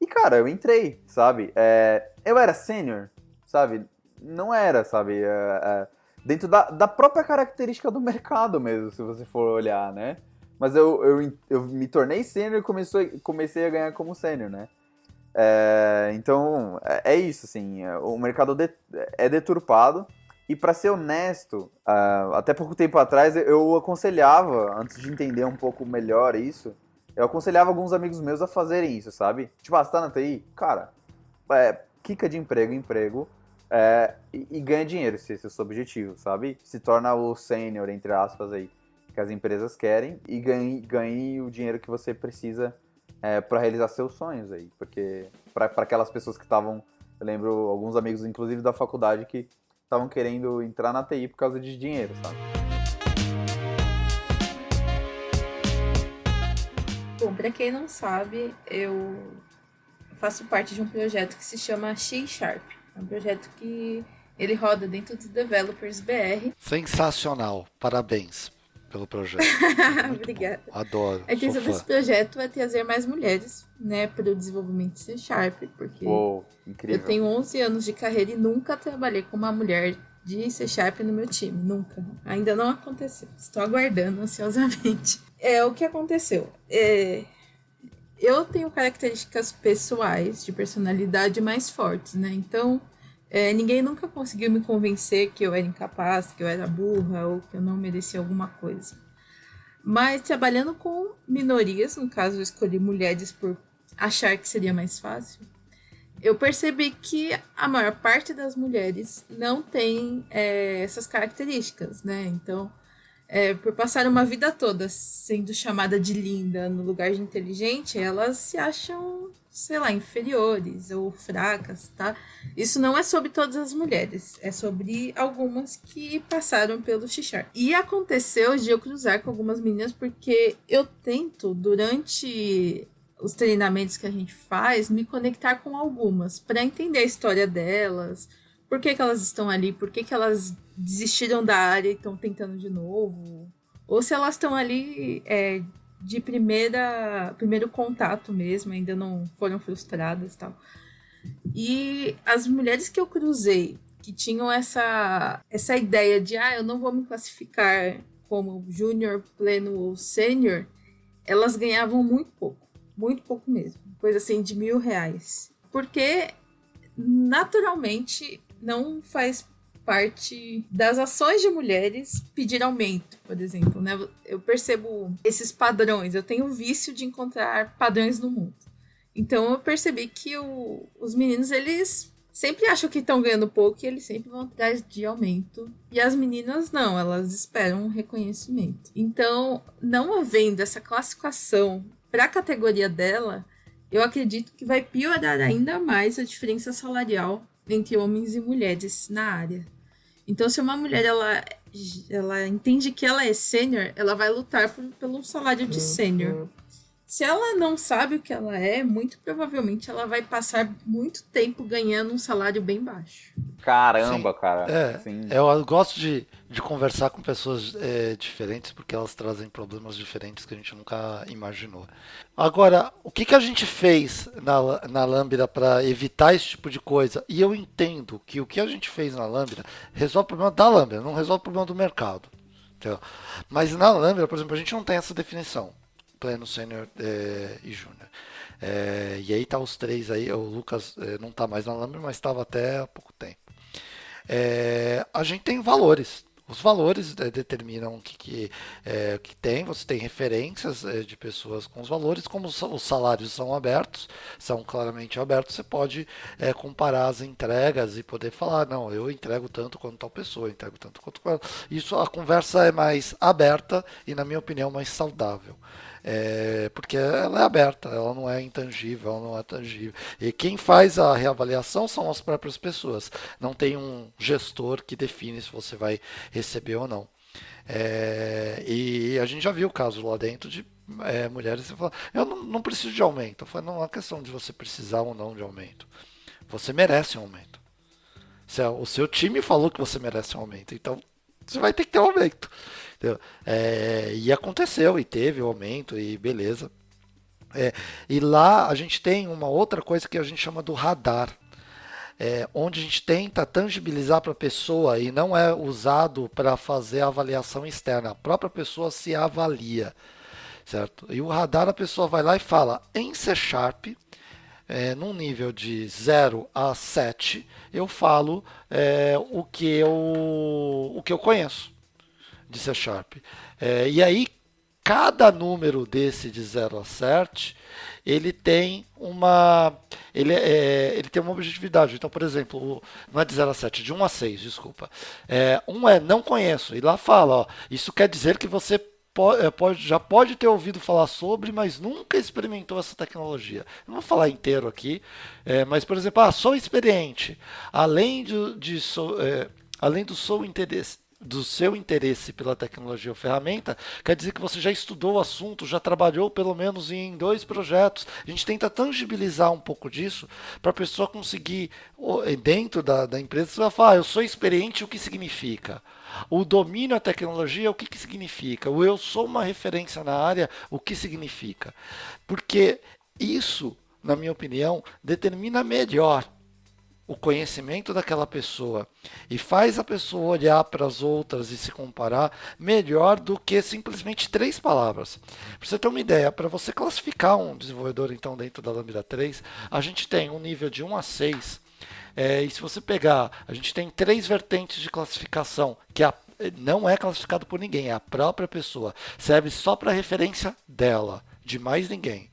E, cara, eu entrei, sabe? É, eu era sênior, sabe? Não era, sabe? É, dentro da, da própria característica do mercado mesmo, se você for olhar, né? Mas eu, eu, eu me tornei sênior e comecei a ganhar como sênior, né? É, então, é, é, isso, assim. É, o mercado de, é deturpado. E para ser honesto, uh, até pouco tempo atrás eu aconselhava, antes de entender um pouco melhor isso, eu aconselhava alguns amigos meus a fazerem isso, sabe? Tipo, ah, você tá na TI? Cara, é, quica de emprego em emprego é, e, e, ganha dinheiro, se esse é o seu objetivo, sabe? Se torna o sênior, entre aspas, aí, que as empresas querem e ganhe, ganhe o dinheiro que você precisa é, para realizar seus sonhos aí. Porque para aquelas pessoas que estavam, eu lembro alguns amigos, inclusive da faculdade, que estavam querendo entrar na TI por causa de dinheiro, sabe? Bom, para quem não sabe, eu faço parte de um projeto que se chama X Sharp. É um projeto que ele roda dentro dos developers BR. Sensacional, parabéns pelo projeto. [LAUGHS] Obrigada. Bom. Adoro. A intenção desse projeto é trazer mais mulheres né, para o desenvolvimento C Sharp, porque Uou, eu tenho 11 anos de carreira e nunca trabalhei com uma mulher de C Sharp no meu time, nunca. Ainda não aconteceu. Estou aguardando ansiosamente. [LAUGHS] É o que aconteceu. É, eu tenho características pessoais de personalidade mais fortes, né? Então, é, ninguém nunca conseguiu me convencer que eu era incapaz, que eu era burra ou que eu não merecia alguma coisa. Mas trabalhando com minorias, no caso eu escolhi mulheres por achar que seria mais fácil, eu percebi que a maior parte das mulheres não tem é, essas características, né? Então, é, por passar uma vida toda sendo chamada de linda no lugar de inteligente, elas se acham sei lá, inferiores ou fracas, tá? Isso não é sobre todas as mulheres, é sobre algumas que passaram pelo xixar. E aconteceu de eu cruzar com algumas meninas porque eu tento, durante os treinamentos que a gente faz, me conectar com algumas para entender a história delas, por que, que elas estão ali, por que, que elas desistiram da área e estão tentando de novo, ou se elas estão ali é, de primeira primeiro contato mesmo, ainda não foram frustradas tal. E as mulheres que eu cruzei, que tinham essa essa ideia de ah, eu não vou me classificar como júnior, pleno ou sênior, elas ganhavam muito pouco, muito pouco mesmo, coisa assim de mil reais, porque naturalmente não faz parte das ações de mulheres pedir aumento, por exemplo. Né? Eu percebo esses padrões, eu tenho o vício de encontrar padrões no mundo. Então eu percebi que o, os meninos, eles sempre acham que estão ganhando pouco e eles sempre vão atrás de aumento. E as meninas não, elas esperam um reconhecimento. Então, não havendo essa classificação para a categoria dela, eu acredito que vai piorar ainda mais a diferença salarial entre homens e mulheres na área. Então, se uma mulher ela, ela entende que ela é sênior, ela vai lutar por, pelo salário de sênior. Se ela não sabe o que ela é, muito provavelmente ela vai passar muito tempo ganhando um salário bem baixo. Caramba, Sim. cara. É, Sim. Eu gosto de, de conversar com pessoas é, diferentes porque elas trazem problemas diferentes que a gente nunca imaginou. Agora, o que, que a gente fez na, na Lambda para evitar esse tipo de coisa? E eu entendo que o que a gente fez na Lambda resolve o problema da Lambda, não resolve o problema do mercado. Entendeu? Mas na Lambda, por exemplo, a gente não tem essa definição pleno, sênior é, e júnior. É, e aí tá os três aí, o Lucas é, não tá mais na Lambda, mas estava até há pouco tempo. A gente tem valores, os valores determinam o que, que, que tem, você tem referências de pessoas com os valores, como os, os, salários são abertos, são claramente abertos, você pode comparar as entregas e poder falar, não, eu entrego tanto quanto tal pessoa, entrego tanto quanto Isso a conversa é mais aberta e, na minha opinião, mais saudável. É, porque ela é aberta, ela não é intangível, ela não é tangível. E quem faz a reavaliação são as próprias pessoas. Não tem um gestor que define se você vai receber ou não. É, e a gente já viu o caso lá dentro de é, mulheres que falam, eu não, não, preciso de aumento. Falo, não é questão de você precisar ou não de aumento. Você merece um aumento. O seu time falou que você merece um aumento, então você vai ter que ter um aumento. É, e aconteceu, e teve o aumento, e beleza. É, e lá a gente tem uma outra coisa que a gente chama do radar. É, onde a gente tenta tangibilizar para a pessoa e não é usado para fazer a avaliação externa. A própria pessoa se avalia, certo? E o radar a pessoa vai lá e fala em C Sharp, é, num nível de 0 a 7, eu falo é, o, que eu, o que eu conheço de C Sharp. É, e aí, cada número desse de 0 a 7, ele tem uma ele, é, ele tem uma objetividade. Então, por exemplo, não é de 0 a 7, de 1 a 6, desculpa. É, um é não conheço, e lá fala, ó, isso quer dizer que você pode, é, pode, já pode ter ouvido falar sobre, mas nunca experimentou essa tecnologia. Não vou falar inteiro aqui, é, mas, por exemplo, ah, sou experiente. Além de, de sou, é, além do sou interesse, do seu interesse pela tecnologia ou ferramenta, quer dizer que você já estudou o assunto, já trabalhou pelo menos em dois projetos. A gente tenta tangibilizar um pouco disso para a pessoa conseguir, dentro da, da empresa, você vai falar, ah, eu sou experiente, o que significa? O domínio da tecnologia, o que, que significa? O eu sou uma referência na área, o que significa? Porque isso, na minha opinião, determina melhor o conhecimento daquela pessoa e faz a pessoa olhar para as outras e se comparar melhor do que simplesmente três palavras. Para você ter uma ideia, para você classificar um desenvolvedor então dentro da Lambda 3, a gente tem um nível de 1 a 6. É, e se você pegar, a gente tem três vertentes de classificação, que a, não é classificado por ninguém, é a própria pessoa. Serve só para referência dela, de mais ninguém.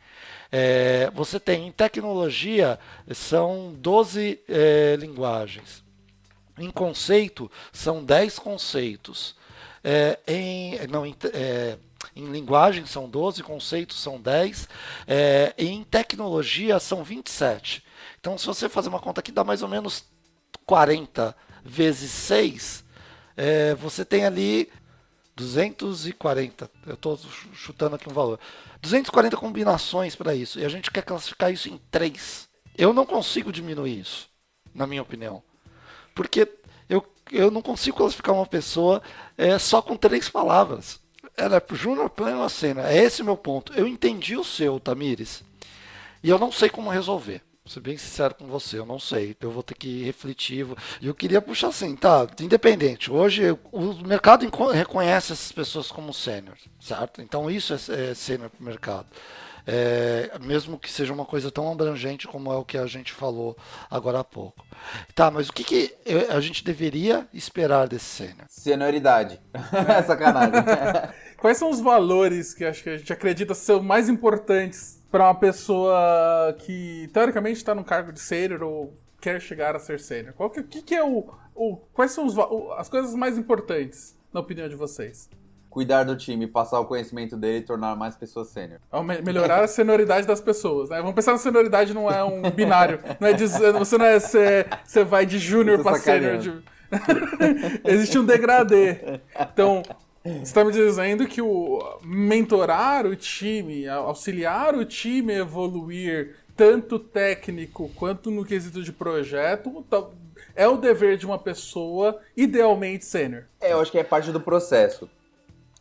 É, você tem em tecnologia, são 12 é, linguagens. Em conceito, são 10 conceitos. É, em, não, em, é, em linguagem são 12, conceitos são 10. É, em tecnologia são 27. Então, se você fazer uma conta aqui, dá mais ou menos 40 vezes 6. É, você tem ali 240. Eu estou chutando aqui um valor. 240 combinações para isso. E a gente quer classificar isso em três. Eu não consigo diminuir isso, na minha opinião. Porque eu, eu não consigo classificar uma pessoa é, só com três palavras. Ela é Júnior Pleno Cena. É esse o meu ponto. Eu entendi o seu, Tamires. E eu não sei como resolver. Vou ser bem sincero com você, eu não sei. Eu vou ter que refletir. E eu queria puxar assim, tá? Independente. Hoje o mercado reconhece essas pessoas como sênior, certo? Então isso é, é sênior para o mercado. É, mesmo que seja uma coisa tão abrangente como é o que a gente falou agora há pouco. Tá, mas o que, que a gente deveria esperar desse sênior? Senioridade. [LAUGHS] Sacanagem. Quais são os valores que acho que a gente acredita ser mais importantes para uma pessoa que teoricamente está no cargo de sênior ou quer chegar a ser sênior? Qual que, que, que é o, o quais são os, o, as coisas mais importantes na opinião de vocês? Cuidar do time, passar o conhecimento dele e tornar mais pessoas sênior. Melhorar a senioridade das pessoas, né? Vamos pensar na senioridade não é um binário, não é dizer, você não é você, você vai de júnior para sênior. De... [LAUGHS] Existe um degradê. Então, você está me dizendo que o mentorar o time, auxiliar o time a evoluir, tanto técnico quanto no quesito de projeto, tá, é o dever de uma pessoa idealmente sênior. É, eu acho que é parte do processo.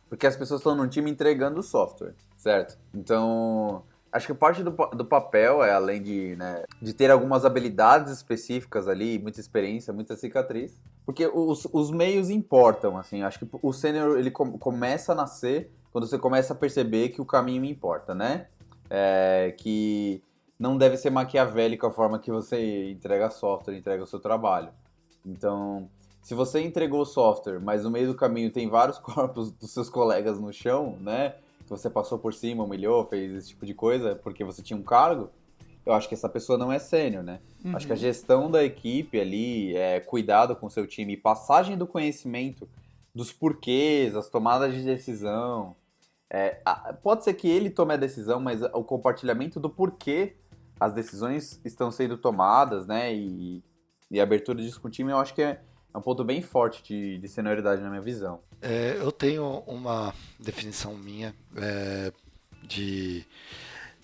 Porque as pessoas estão no time entregando software, certo? Então, Acho que parte do, do papel é, além de, né, de ter algumas habilidades específicas ali, muita experiência, muita cicatriz, porque os, os meios importam, assim. Acho que o sênior, ele com, começa a nascer quando você começa a perceber que o caminho importa, né? É, que não deve ser maquiavélico a forma que você entrega software, entrega o seu trabalho. Então, se você entregou software, mas no meio do caminho tem vários [LAUGHS] corpos dos seus colegas no chão, né? Que você passou por cima, humilhou, fez esse tipo de coisa porque você tinha um cargo, eu acho que essa pessoa não é sênior, né? Uhum. Acho que a gestão da equipe ali, é, cuidado com o seu time, passagem do conhecimento dos porquês, as tomadas de decisão. É, pode ser que ele tome a decisão, mas o compartilhamento do porquê as decisões estão sendo tomadas, né? E, e a abertura disso com o time, eu acho que é, é um ponto bem forte de, de senioridade na minha visão. É, eu tenho uma definição minha é, de.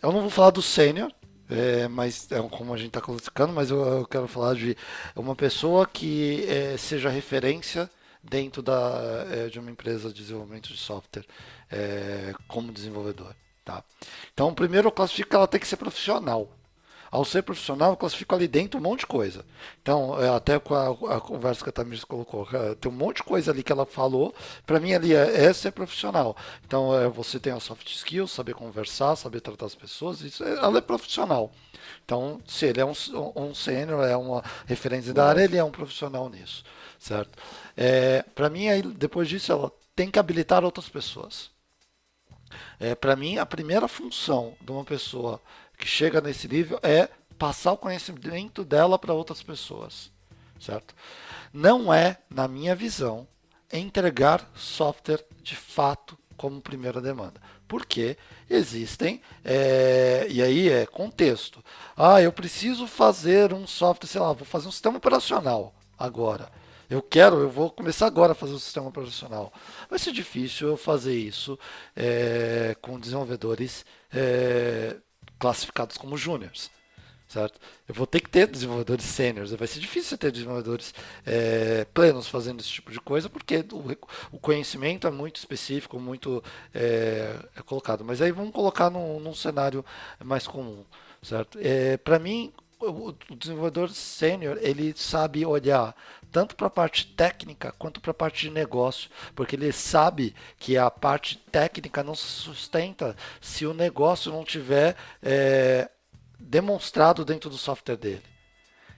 Eu não vou falar do sênior, é, mas é como a gente está classificando, mas eu, eu, quero falar de uma pessoa que é, seja referência dentro da, é, de uma empresa de desenvolvimento de software é, como desenvolvedor. Tá? Então, primeiro eu classifico que ela tem que ser profissional ao ser profissional, eu classifico ali dentro um monte de coisa. Então, é, até com a, a conversa que a Tamires colocou, é, tem um monte de coisa ali que ela falou. Para mim, ali é, é, ser profissional. Então, é, você tem a soft skills, saber conversar, saber tratar as pessoas, isso, ela é profissional. Então, se ele é um, um sênior, é uma referência da área, ele é um profissional nisso, certo? É, para mim, aí, depois disso, ela tem que habilitar outras pessoas. É, para mim, a primeira função de uma pessoa que chega nesse nível é passar o conhecimento dela para outras pessoas, certo? Não é, na minha visão, entregar software de fato como primeira demanda. Porque existem, é, e aí é contexto. Ah, eu preciso fazer um software, sei lá, vou fazer um sistema operacional agora. Eu quero, eu vou começar agora a fazer um sistema operacional. Vai ser difícil eu fazer isso é, com desenvolvedores é, classificados como júniores. Certo? Eu vou ter que ter desenvolvedores sêniores. Vai ser difícil ter desenvolvedores é, plenos fazendo esse tipo de coisa, porque o, o conhecimento é muito específico, muito é, é colocado. Mas aí vamos colocar num, num cenário mais comum. Certo? É, Para mim, o, desenvolvedor sênior ele sabe olhar tanto para a parte técnica quanto para a parte de negócio, porque ele sabe que a parte técnica não se sustenta se o negócio não tiver é, demonstrado dentro do software dele.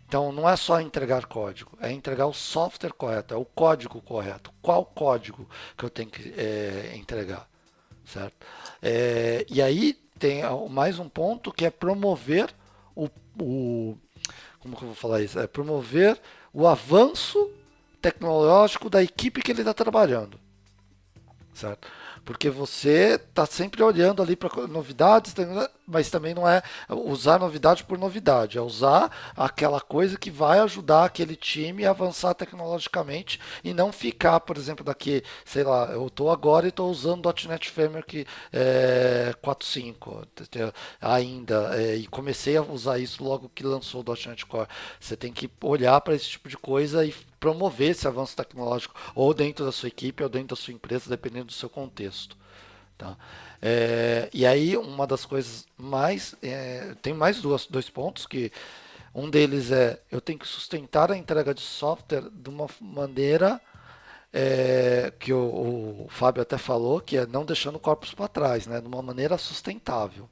Então não é só entregar código, é entregar o software correto, é o código correto. Qual código que eu tenho que é, entregar, certo? É, e aí tem mais um ponto que é promover o, como que eu vou falar isso? É promover o avanço tecnológico da equipe que ele está trabalhando. Certo? Porque você está sempre olhando ali para novidades, mas também não é usar novidade por novidade, é usar aquela coisa que vai ajudar aquele time a avançar tecnologicamente e não ficar, por exemplo, daqui, sei lá, eu estou agora e estou usando .NET Framework é, 4.5 ainda, é, e comecei a usar isso logo que lançou o .NET Core. Você tem que olhar para esse tipo de coisa e promover esse avanço tecnológico ou dentro da sua equipe ou dentro da sua empresa, dependendo do seu contexto. Tá? É, e aí, uma das coisas mais. É, tem mais duas, dois pontos que. Um deles é eu tenho que sustentar a entrega de software de uma maneira é, que o, o, Fábio até falou, que é não deixando corpos para trás, né, de uma maneira sustentável.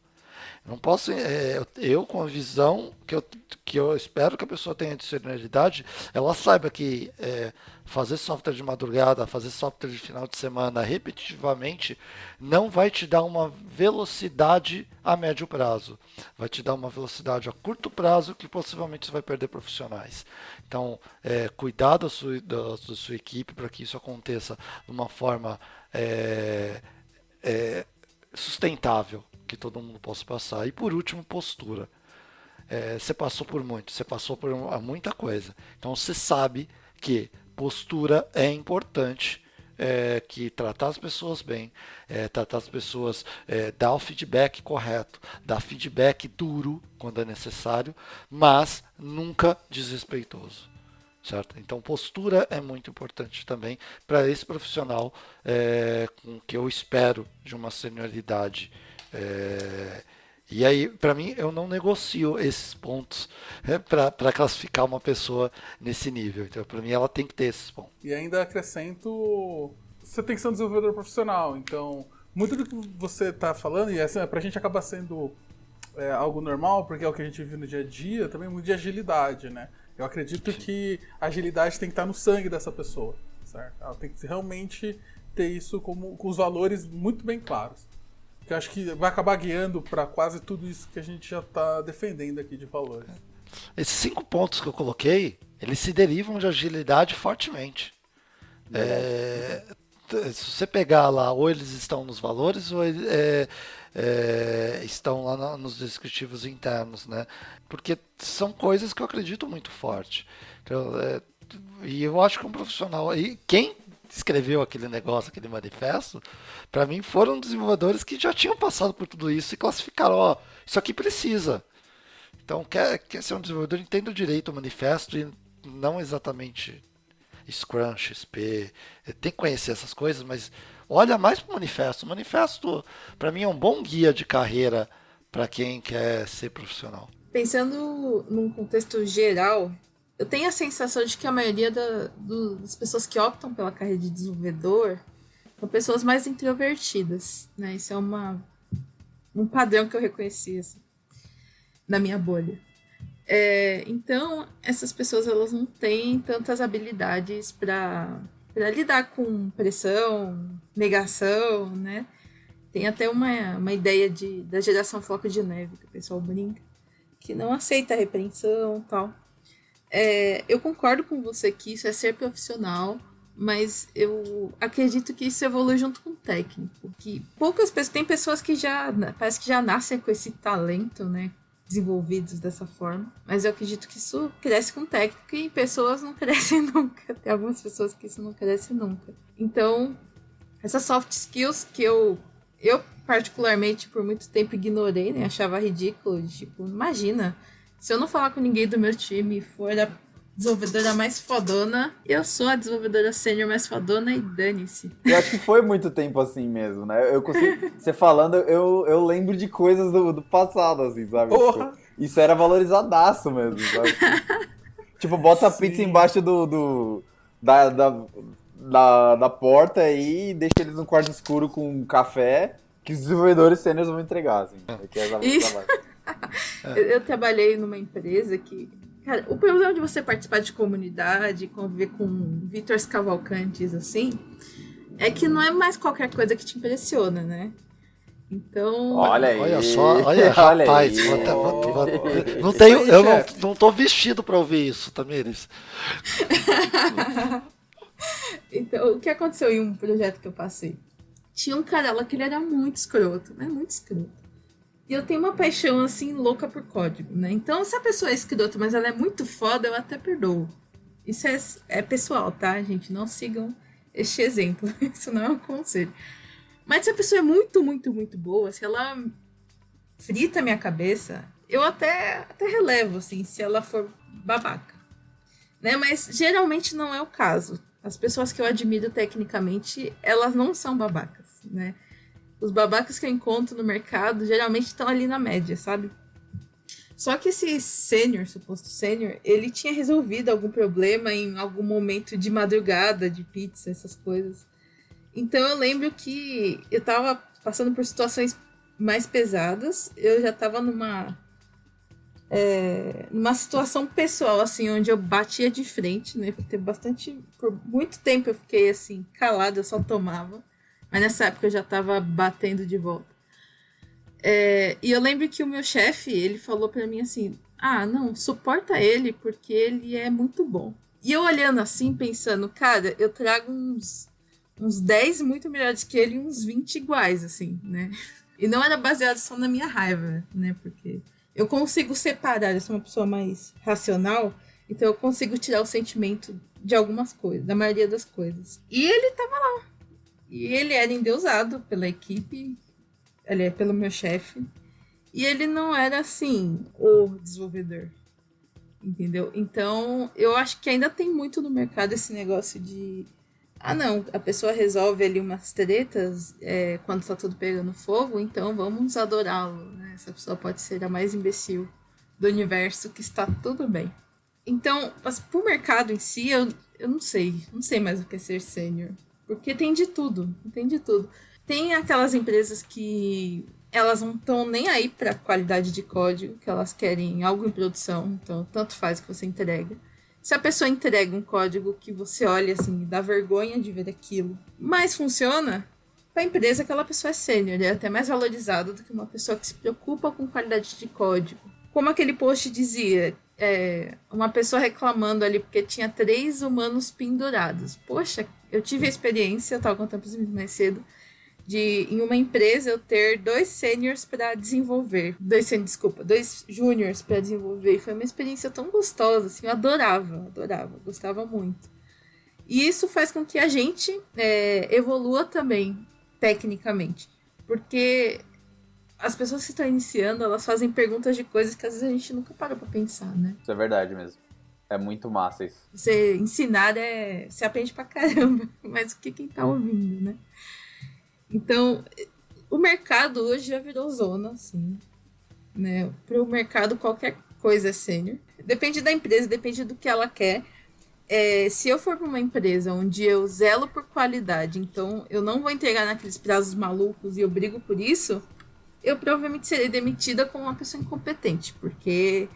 Não posso, é, eu com a visão que eu, que eu espero que a pessoa tenha de senioridade, ela saiba que é, fazer software de madrugada, fazer software de final de semana repetitivamente, não vai te dar uma velocidade a médio prazo. Vai te dar uma velocidade a curto prazo que possivelmente você vai perder profissionais. Então, é, cuidar da sua, da, da sua equipe para que isso aconteça de uma forma é, é, sustentável que todo mundo possa passar. E por último, postura. É, você passou por muito, você passou por muita coisa. Então você sabe que postura é importante. É, que tratar as pessoas bem, é, tratar as pessoas, é, dar o feedback correto, dar feedback duro quando é necessário, mas nunca desrespeitoso. Certo? Então, postura é muito importante também para esse profissional é, com que eu espero de uma senioridade é, e aí, para mim, eu não negocio esses pontos né, para classificar uma pessoa nesse nível. Então, para mim, ela tem que ter esses pontos. E ainda acrescento: você tem que ser um desenvolvedor profissional. Então, muito do que você está falando, e assim, para a gente acaba sendo é algo normal, porque é o que a gente vive no dia a dia, também muito de agilidade, né? Eu acredito Sim. que a agilidade tem que estar no sangue dessa pessoa, certo? Ela tem que realmente ter isso como com os valores muito bem claros. Que acho que vai acabar guiando para quase tudo isso que a gente já está defendendo aqui de valores. Esses cinco pontos que eu coloquei, eles se derivam de agilidade fortemente. É, se você pegar lá, ou eles estão nos valores, ou é, é, estão lá no, nos descritivos internos, né? Porque são coisas que eu acredito muito forte. Então, é, e eu acho que um profissional. E quem escreveu aquele negócio, aquele manifesto, para mim foram desenvolvedores que já tinham passado por tudo isso e classificaram: ó, isso aqui precisa. Então, quer, quer ser um desenvolvedor, entenda direito o manifesto e não exatamente Scrum, XP. Tem que conhecer essas coisas, mas olha mais para o manifesto. O manifesto, para mim, é um bom guia de carreira para quem quer ser profissional. Pensando num contexto geral, eu tenho a sensação de que a maioria da, do, das pessoas que optam pela carreira de desenvolvedor são pessoas mais introvertidas, né? Isso é uma, um padrão que eu reconheci assim, na minha bolha. É, então, essas pessoas elas não têm tantas habilidades para lidar com pressão, negação, né? Tem até uma, uma ideia de, da geração floco de neve, que o pessoal brinca, que não aceita a repreensão tal. É, eu concordo com você que isso é ser profissional, mas eu acredito que isso evolui junto com o técnico. Que poucas pessoas, tem pessoas que já parece que já nascem com esse talento, né? desenvolvidos dessa forma. Mas eu acredito que isso cresce com técnica e pessoas não [LAUGHS] crescem nunca. Tem algumas pessoas que isso não cresce nunca. Então, essas soft skills que eu, eu particularmente por muito tempo ignorei, né? Achava ridículo. Tipo, imagina, se eu não falar com ninguém do meu time e for a desenvolvedora mais fodona. Eu sou a desenvolvedora sênior mais fodona e dane-se. Eu acho que foi muito tempo assim mesmo, né? Eu consigo, [LAUGHS] você falando, eu, eu lembro de coisas do, do passado, assim, sabe? Tipo, isso era valorizadaço mesmo, sabe? [LAUGHS] tipo, bota a pizza embaixo do, do da, da, da, da porta aí e deixa eles no quarto escuro com café que os desenvolvedores sêniores vão entregar, assim. Que é Isso. [LAUGHS] eu, eu trabalhei numa empresa que Cara, o problema de você participar de comunidade, conviver com Vitor Cavalcantes, assim, é que não é mais qualquer coisa que te impressiona, né? Então. Olha aí. Olha só, olha, [LAUGHS] olha rapaz. Aí. Vou, vou, vou, [LAUGHS] não tenho, eu não, não tô vestido para ouvir isso, Tamires. então, o que aconteceu em um projeto que eu passei? Tinha um cara lá que ele era muito escroto, né? Muito escroto. E eu tenho uma paixão, assim, louca por código, né? Então, se a pessoa é escrota, mas ela é muito foda, eu até perdoo. Isso é, é pessoal, tá, gente? Não sigam este exemplo. [LAUGHS] Isso não é um conselho. Mas se a pessoa é muito, muito, muito boa, se ela frita a minha cabeça, eu até, até relevo, assim, se ela for babaca. Né? Mas geralmente não é o caso. As pessoas que eu admiro tecnicamente, elas não são babacas, né? Os babacas que eu encontro no mercado geralmente estão ali na média, sabe? Só que esse sênior, suposto sênior, ele tinha resolvido algum problema em algum momento de madrugada, de pizza, essas coisas. Então eu lembro que eu tava passando por situações mais pesadas, eu já tava numa. É, numa situação pessoal, assim, onde eu batia de frente, né? Porque bastante. Por muito tempo eu fiquei assim, calada, eu só tomava. Mas nessa época eu já tava batendo de volta. É, e eu lembro que o meu chefe, ele falou para mim assim: ah, não, suporta ele porque ele é muito bom. E eu olhando assim, pensando, cara, eu trago uns, uns 10 muito melhores que ele e uns 20 iguais, assim, né? [LAUGHS] E não era baseado só na minha raiva, né? Porque eu consigo separar, eu sou uma pessoa mais racional, então eu consigo tirar o sentimento de algumas coisas, da maioria das coisas. E ele tava lá, e ele era endeusado pela equipe, ele é pelo meu chefe. E ele não era assim, o desenvolvedor. Entendeu? Então, eu acho que ainda tem muito no mercado esse negócio de. Ah, não, a pessoa resolve ali umas tretas é, quando tá tudo pegando fogo, então vamos adorá-lo. Né? Essa pessoa pode ser a mais imbecil do universo, que está tudo bem. Então, mas pro mercado em si, eu, eu não sei. Não sei mais o que é ser sênior. Porque tem de tudo, tem de tudo. Tem aquelas empresas que elas não estão nem aí para qualidade de código, que elas querem algo em produção, então tanto faz que você entrega. Se a pessoa entrega um código que você olha assim, dá vergonha de ver aquilo, mas funciona, para a empresa aquela pessoa é sênior, é até mais valorizada do que uma pessoa que se preocupa com qualidade de código. Como aquele post dizia, é, uma pessoa reclamando ali porque tinha três humanos pendurados. Poxa, eu tive a experiência, eu estava contando para mais cedo, de em uma empresa eu ter dois seniors para desenvolver, dois desculpa, dois juniors para desenvolver. E foi uma experiência tão gostosa, assim, eu adorava, adorava, gostava muito. E isso faz com que a gente é, evolua também tecnicamente, porque as pessoas que estão iniciando, elas fazem perguntas de coisas que às vezes a gente nunca parou para pensar, né? Isso é verdade mesmo. É muito massa isso. Você ensinar é. Você aprende pra caramba. [LAUGHS] Mas o que quem tá ouvindo, né? Então, o mercado hoje já virou zona, assim. Né? Para o mercado, qualquer coisa é sênior. Depende da empresa, depende do que ela quer. É, se eu for para uma empresa onde eu zelo por qualidade, então eu não vou entregar naqueles prazos malucos e eu brigo por isso, eu provavelmente serei demitida como uma pessoa incompetente, porque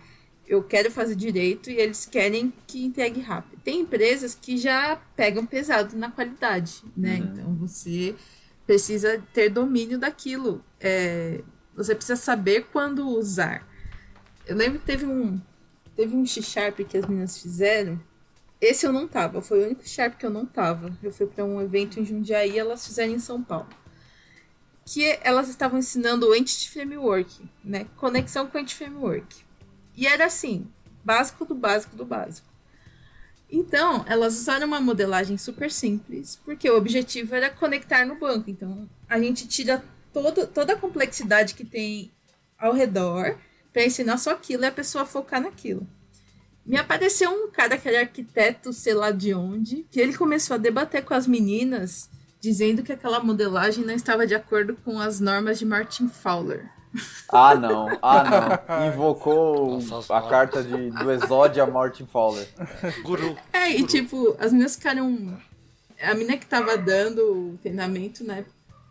eu quero fazer direito e eles querem que entregue rápido. Tem empresas que já pegam pesado na qualidade, né? Uhum. Então você precisa ter domínio daquilo. É, você precisa saber quando usar. Eu lembro que teve um teve um X-Sharp que as meninas fizeram. Esse eu não tava, foi o único Sharp que eu não tava. Eu fui para um evento em Jundiaí, elas fizeram em São Paulo. Que elas estavam ensinando o Entity Framework, né? Conexão com o Entity Framework. E era assim, básico do básico do básico. Então, elas usaram uma modelagem super simples, porque o objetivo era conectar no banco. Então, a gente tira todo, toda a complexidade que tem ao redor para ensinar só aquilo e a pessoa focar naquilo. Me apareceu um cara que era arquiteto, sei lá de onde, que ele começou a debater com as meninas, dizendo que aquela modelagem não estava de acordo com as normas de Martin Fowler. Ah, não. Ah, não. [LAUGHS] Invocou Nossa, a carta de, do Exódia Martin Fowler. Guru. É, e tipo, as meninas ficaram. A menina que tava dando o treinamento, né?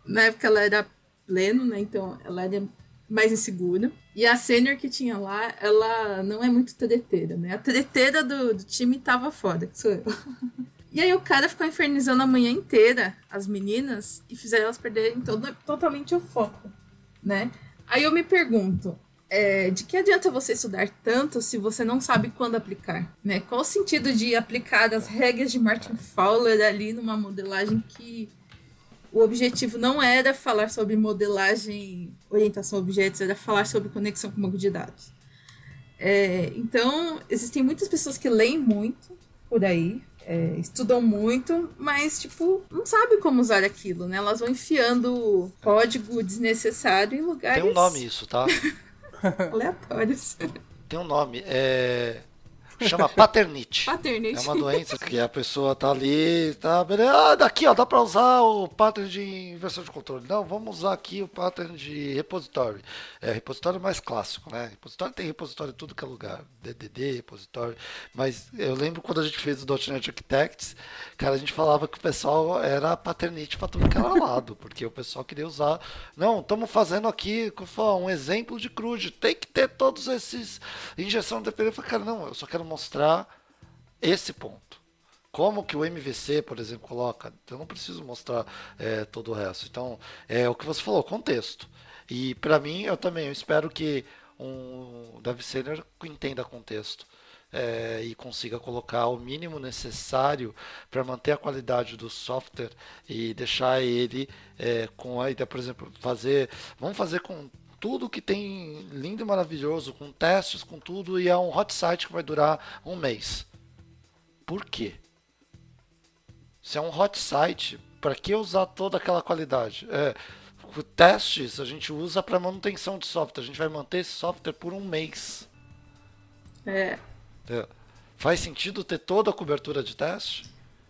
Na época ela era pleno, né? Então ela era mais insegura. E a sênior que tinha lá, ela não é muito treteira, né? A treteira do, do time tava foda, que sou eu. [LAUGHS] E aí o cara ficou infernizando a manhã inteira as meninas e fizeram elas perderem todo, totalmente o foco, né? Aí eu me pergunto, é, de que adianta você estudar tanto se você não sabe quando aplicar? Né? Qual o sentido de aplicar as regras de Martin Fowler ali numa modelagem que o objetivo não era falar sobre modelagem, orientação a objetos, era falar sobre conexão com banco de dados. É, então, existem muitas pessoas que leem muito por aí, é, estudam muito, mas, tipo, não sabe como usar aquilo, né? Elas vão enfiando código desnecessário em lugares. Tem um nome isso, tá? [LAUGHS] aleatórios. Tem um nome. É. Chama paternite. paternite. É uma doença que a pessoa tá ali, tá, beleza. Ah, daqui, ó, dá para usar o pattern de inversão de controle. Não, vamos usar aqui o pattern de repositório. É, repositório mais clássico, né? Repositório tem repositório em tudo que é lugar. DDD, repositório. Mas eu lembro quando a gente fez o .NET Architects, cara, a gente falava que o pessoal era paternite para tudo que era lado, porque o pessoal queria usar. Não, estamos fazendo aqui um exemplo de CRUD. Tem que ter todos esses injeção de falei, cara, não, eu só quero mostrar esse ponto. Como que o MVC, por exemplo, coloca. Eu não preciso mostrar é, todo o resto. Então, é o que você falou, contexto. E para mim, eu também eu espero que um dev senior entenda contexto. É, e consiga colocar o mínimo necessário para manter a qualidade do software e deixar ele é, com a ideia, por exemplo, fazer, vamos fazer com tudo que tem lindo e maravilhoso, com testes, com tudo, e é um hot site que vai durar um mês. Por quê? Se é um hot site, para que usar toda aquela qualidade? É, testes a gente usa para manutenção de software. A gente vai manter esse software por um mês. É. é. Faz sentido ter toda a cobertura de teste?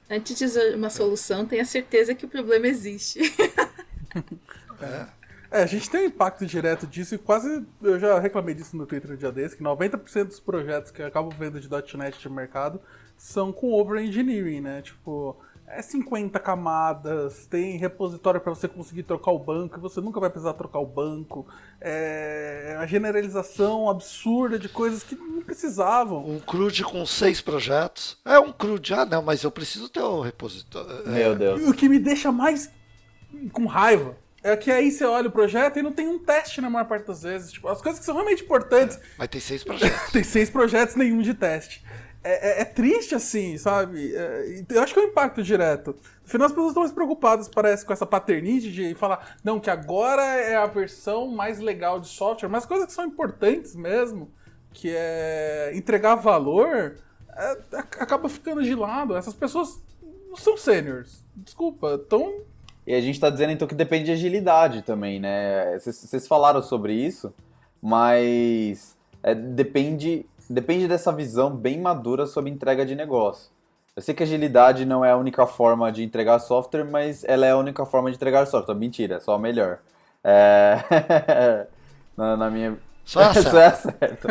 Antes de usar uma solução, tenha certeza que o problema existe. [LAUGHS] é. É, a gente tem um impacto direto disso e quase. Eu já reclamei disso no Twitter no dia desse, que 90% dos projetos que eu acabo vendo de .NET de mercado são com over-engineering, né? Tipo, é 50 camadas, tem repositório para você conseguir trocar o banco, e você nunca vai precisar trocar o banco. É a generalização absurda de coisas que não precisavam. Um CRUD com seis projetos. É um CRUD, ah não, mas eu preciso ter o repositório. É. Meu Deus. E o que me deixa mais com raiva é que aí você olha o projeto e não tem um teste na maior parte das vezes. Tipo, as coisas que são realmente importantes. É, mas tem seis projetos. [LAUGHS] tem seis projetos, nenhum de teste é, é, é, triste assim, sabe? É, eu acho que é um impacto direto. No final, as pessoas estão mais preocupadas, parece, com essa paternidade de falar, não, que agora é a versão mais legal de software, mas coisas que são importantes mesmo, que é entregar valor, é, acaba ficando de lado. Essas pessoas não são seniors. Desculpa, estão. E a gente está dizendo então que depende de agilidade também, né? Vocês falaram sobre isso, mas é, depende depende dessa visão bem madura sobre entrega de negócio. Eu sei que agilidade não é a única forma de entregar software, mas ela é a única forma de entregar software. Mentira, é só a melhor. É... [LAUGHS] na, na, minha. Só [LAUGHS] é certa. Só é certa.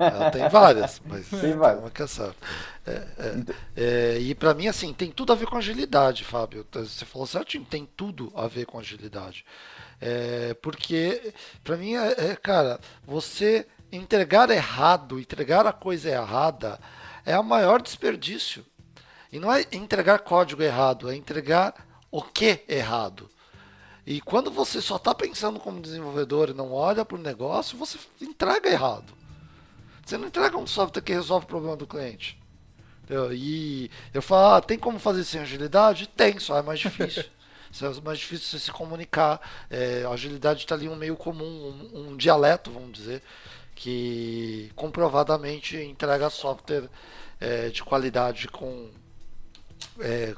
ela tem várias, mas tem várias. Uma que é certa. É, é, então- é, e para mim, assim, tem tudo a ver com agilidade, Fábio. Você falou certinho, tem tudo a ver com agilidade. É, porque, para mim, é, é, cara, você entregar errado, entregar a coisa errada, é o maior desperdício. E não é entregar código errado, é entregar o que errado. E quando você só está pensando como desenvolvedor e não olha para o negócio, você entrega errado. Você não entrega um software que resolve o problema do cliente. Entendeu? E eu falo, ah, tem como fazer sem agilidade? Tem, só é mais difícil. [LAUGHS] é mais difícil você se comunicar. É, a agilidade está ali um meio comum, um, um dialeto, vamos dizer que comprovadamente entrega software é, de qualidade com, é,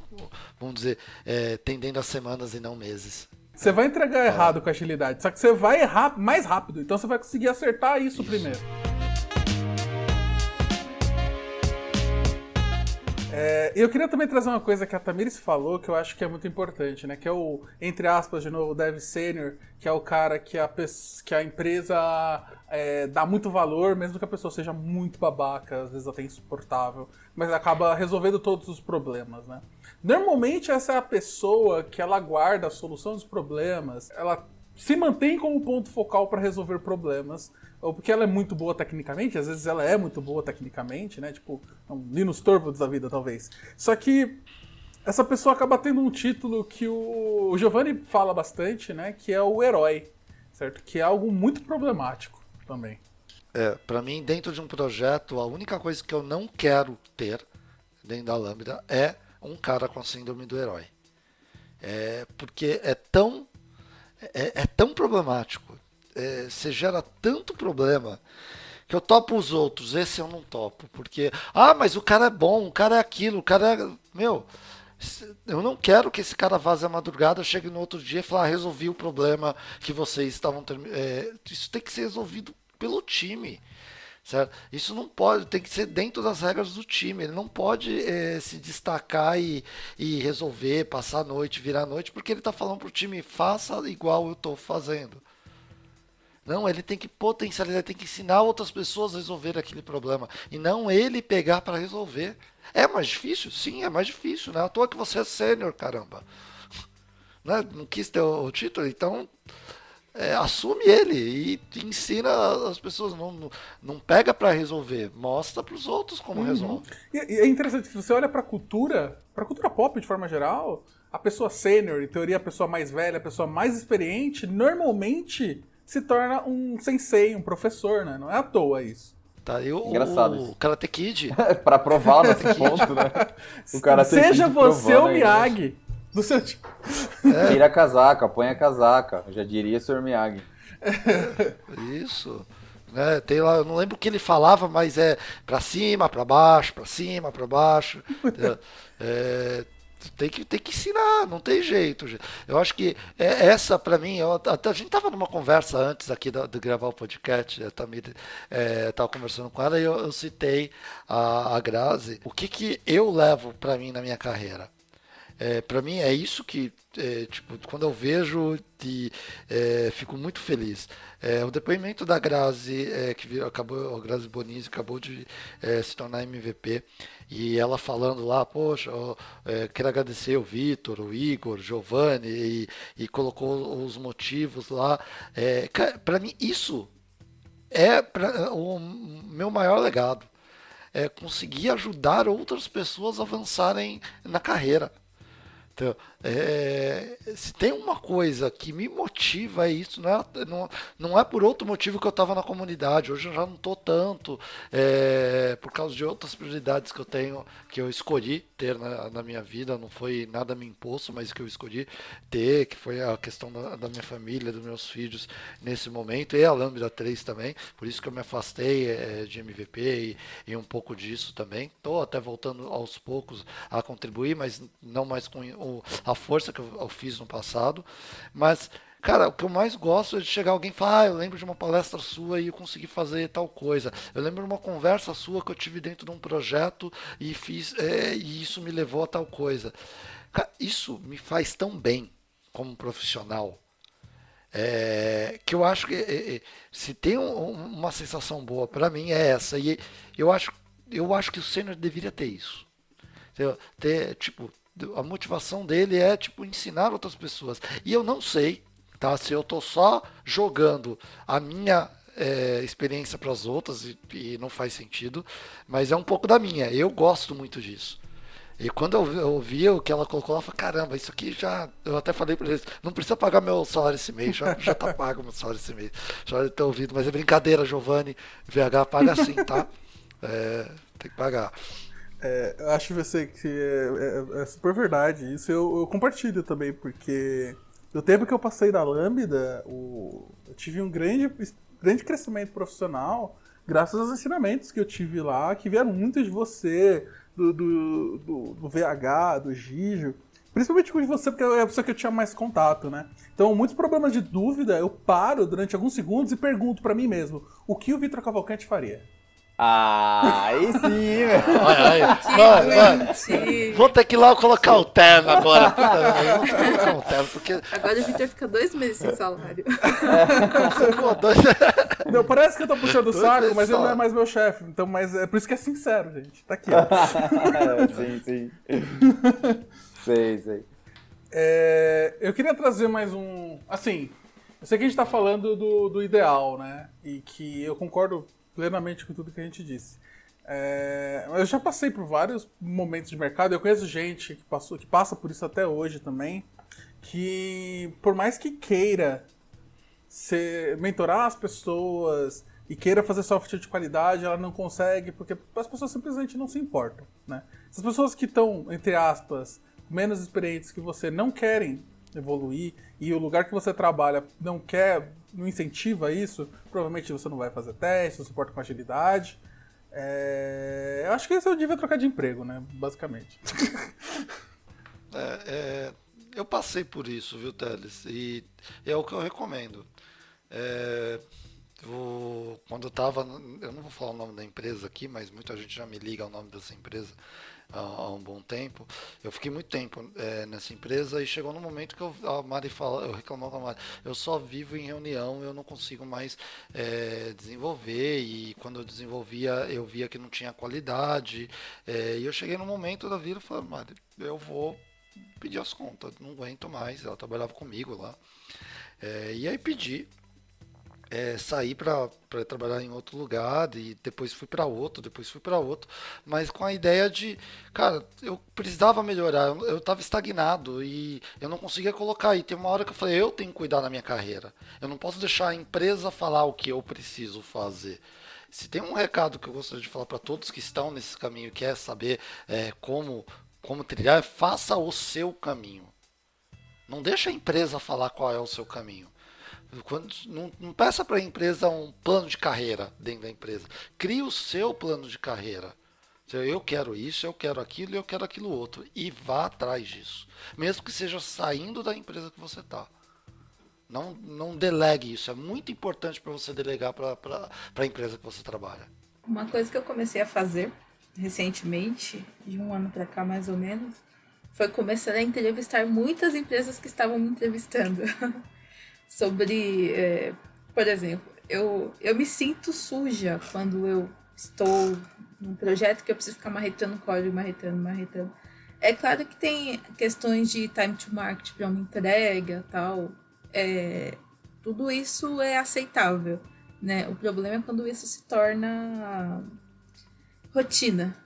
vamos dizer, é, tendendo a semanas e não meses. Você vai entregar errado com agilidade, só que você vai errar mais rápido, então você vai conseguir acertar isso, isso. primeiro. É, eu queria também trazer uma coisa que a Tamires falou que eu acho que é muito importante, né? Que é o, entre aspas, de novo, o dev senior, que é o cara que a, que a empresa é, dá muito valor, mesmo que a pessoa seja muito babaca, às vezes até insuportável, mas acaba resolvendo todos os problemas, né? Normalmente essa é a pessoa que ela guarda a solução dos problemas, ela se mantém como ponto focal para resolver problemas, ou porque ela é muito boa tecnicamente, às vezes ela é muito boa tecnicamente, né? Tipo, um Linus Torvalds da vida, talvez. Só que essa pessoa acaba tendo um título que o Giovanni fala bastante, né? Que é o herói, certo? Que é algo muito problemático também. É, para mim, dentro de um projeto, a única coisa que eu não quero ter dentro da Lambda é um cara com a síndrome do herói. É, porque é tão é, é tão problemático é, você gera tanto problema que eu topo os outros, esse eu não topo. Porque, ah, mas o cara é bom, o cara é aquilo, o cara é. Meu, eu não quero que esse cara vaze a madrugada, chegue no outro dia e fale, ah, resolvi o problema que vocês estavam. É, isso tem que ser resolvido pelo time. Certo? Isso não pode, tem que ser dentro das regras do time. Ele não pode é, se destacar e, e resolver, passar a noite, virar a noite, porque ele está falando para o time, faça igual eu estou fazendo. Não, ele tem que potencializar, ele tem que ensinar outras pessoas a resolver aquele problema. E não ele pegar para resolver. É mais difícil? Sim, é mais difícil, né? À toa que você é sênior, caramba. [LAUGHS] Né? Não quis ter o título, então é, assume ele e ensina as pessoas. Não, não, não pega para resolver, mostra para os outros como uhum. resolve. E, é interessante, se você olha para a cultura, para a cultura pop de forma geral, a pessoa sênior, em teoria a pessoa mais velha, a pessoa mais experiente, normalmente se torna um sensei, um professor, né? Não é à toa isso. Tá, eu, Engraçado o, [LAUGHS] [LAUGHS] o Karate Kid. pra provar nesse ponto, né? O cara Seja você o Miyagi. Do seu tipo. É. Tira a casaca, põe a casaca. Eu já diria o Sr. Miyagi. Isso. né tem lá, eu não lembro o que ele falava, mas é pra cima, pra baixo, pra cima, pra baixo. [LAUGHS] é, tem que, tem que ensinar, não tem jeito. Eu acho que é, essa, para mim, eu, até, a gente estava numa conversa antes aqui de, de gravar o podcast, a Tamir estava é, conversando com ela e eu, eu citei a, a Grazi. O que, que eu levo para mim na minha carreira? É, para mim é isso que, é, tipo, quando eu vejo, de, é, fico muito feliz. É, o depoimento da Grazi, é, que virou, acabou, a Grazi Bonizzi acabou de é, se tornar MVP, e ela falando lá, poxa, é, quero agradecer o Vitor, o Igor, o Giovanni, e, e, colocou os motivos lá. para mim, isso é pra, o meu maior legado. É conseguir ajudar outras pessoas a avançarem na carreira. Então, é, se tem uma coisa que me motiva é isso, não é, não, não é por outro motivo que eu estava na comunidade. Hoje eu já não estou tanto, é, por causa de outras prioridades que eu tenho, que eu escolhi ter na, na, minha vida. Não foi nada me imposto, mas que eu escolhi ter, que foi a questão da, da minha família, dos meus filhos nesse momento, e a Lambda 3 também. Por isso que eu me afastei é, de MVP e, e, um pouco disso também. Estou até voltando aos poucos a contribuir, mas não mais com o, a força que eu, fiz no passado. Mas Cara, o que eu mais gosto é de chegar alguém e falar, ah, eu lembro de uma palestra sua e eu consegui fazer tal coisa. Eu lembro de uma conversa sua que eu tive dentro de um projeto e fiz, é, e isso me levou a tal coisa. Cara, isso me faz tão bem como profissional. É, que eu acho que é, é, se tem um, uma sensação boa para mim é essa e eu acho eu acho que o sênior deveria ter isso ter tipo a motivação dele é tipo ensinar outras pessoas. E eu não sei, tá? Se eu tô só jogando a minha é, experiência para as outras e, e, não faz sentido, mas é um pouco da minha. Eu gosto muito disso. E quando eu, ouvi o que ela colocou eu falei, caramba, isso aqui já. Eu até falei para eles, não precisa pagar meu salário esse mês, já, já tá pago meu salário esse mês. Já ter ouvido, mas é brincadeira, Giovanni. VH paga sim, tá? [LAUGHS] É, tem que pagar. É, eu acho você que é, é, é super verdade. Isso eu, eu, compartilho também, porque no tempo que eu passei da Lambda, o, eu tive um grande, grande crescimento profissional graças aos ensinamentos que eu tive lá, que vieram muito de você, do, do, do, do VH, do Gijo. Principalmente com você, porque é a pessoa que eu tinha mais contato, né? Então, muitos problemas de dúvida, eu paro durante alguns segundos e pergunto para mim mesmo: o que o Vitor Cavalcante faria? Ah, aí sim, velho. Olha aí. Vou ter que ir lá colocar o terno agora. [LAUGHS] o terno, porque... Agora o Victor fica dois meses sem salário. [LAUGHS] Não, parece que eu tô puxando o saco, mas ele não é mais meu chefe. Então, mas é por isso que é sincero, gente. Tá aqui, ó. [LAUGHS] sim, sim. sei, sei. É, eu queria trazer mais um. Assim, eu sei que a gente tá falando do, do ideal, né? E que eu concordo plenamente com tudo que a gente disse. É, eu já passei por vários momentos de mercado, eu conheço gente que, passou, que passa por isso até hoje também, que por mais que queira ser, mentorar as pessoas e queira fazer software de qualidade, ela não consegue porque as pessoas simplesmente não se importam. Né? Essas pessoas que estão, entre aspas, menos experientes que você não querem evoluir e o lugar que você trabalha não quer, não incentiva isso, provavelmente você não vai fazer teste, não suporta com agilidade. É... Eu acho que eu devia trocar de emprego, né? Basicamente. [LAUGHS] É, é, eu passei por isso, viu, Teles? E é o que eu recomendo. É, quando eu estava, eu não vou falar o nome da empresa aqui, mas muita gente já me liga ao nome dessa empresa há, um bom tempo. Eu fiquei muito tempo é, nessa empresa e chegou no momento que eu, a Mari fala, eu reclamava com a Mari, eu só vivo em reunião, eu não consigo mais é, desenvolver e quando eu desenvolvia eu via que não tinha qualidade é, e eu cheguei no momento da vida e falei, Mari, eu vou pedir as contas, não aguento mais, ela trabalhava comigo lá. É, e aí pedi, é, saí para trabalhar em outro lugar e depois fui para outro, depois fui para outro, mas com a ideia de, cara, eu precisava melhorar, eu estava estagnado e eu não conseguia colocar. E tem uma hora que eu falei, eu tenho que cuidar da minha carreira, eu não posso deixar a empresa falar o que eu preciso fazer. Se tem um recado que eu gostaria de falar para todos que estão nesse caminho e quer saber é, como como trilhar, faça o seu caminho. Não deixa a empresa falar qual é o seu caminho. Quando, não, não peça para a empresa um plano de carreira dentro da empresa. Crie o seu plano de carreira. Eu quero isso, eu quero aquilo eu quero aquilo outro. E vá atrás disso. Mesmo que seja saindo da empresa que você está. Não, não delegue isso. É muito importante para você delegar para a empresa que você trabalha. Uma coisa que eu comecei a fazer recentemente, de um ano para cá mais ou menos, foi começar a entrevistar muitas empresas que estavam me entrevistando. [LAUGHS] Sobre, é, por exemplo, eu, eu me sinto suja quando eu estou num projeto que eu preciso ficar marretando código, marretando, marretando. É claro que tem questões de time to market para uma entrega tal. É, tudo isso é aceitável. Né? O problema é quando isso se torna rotina.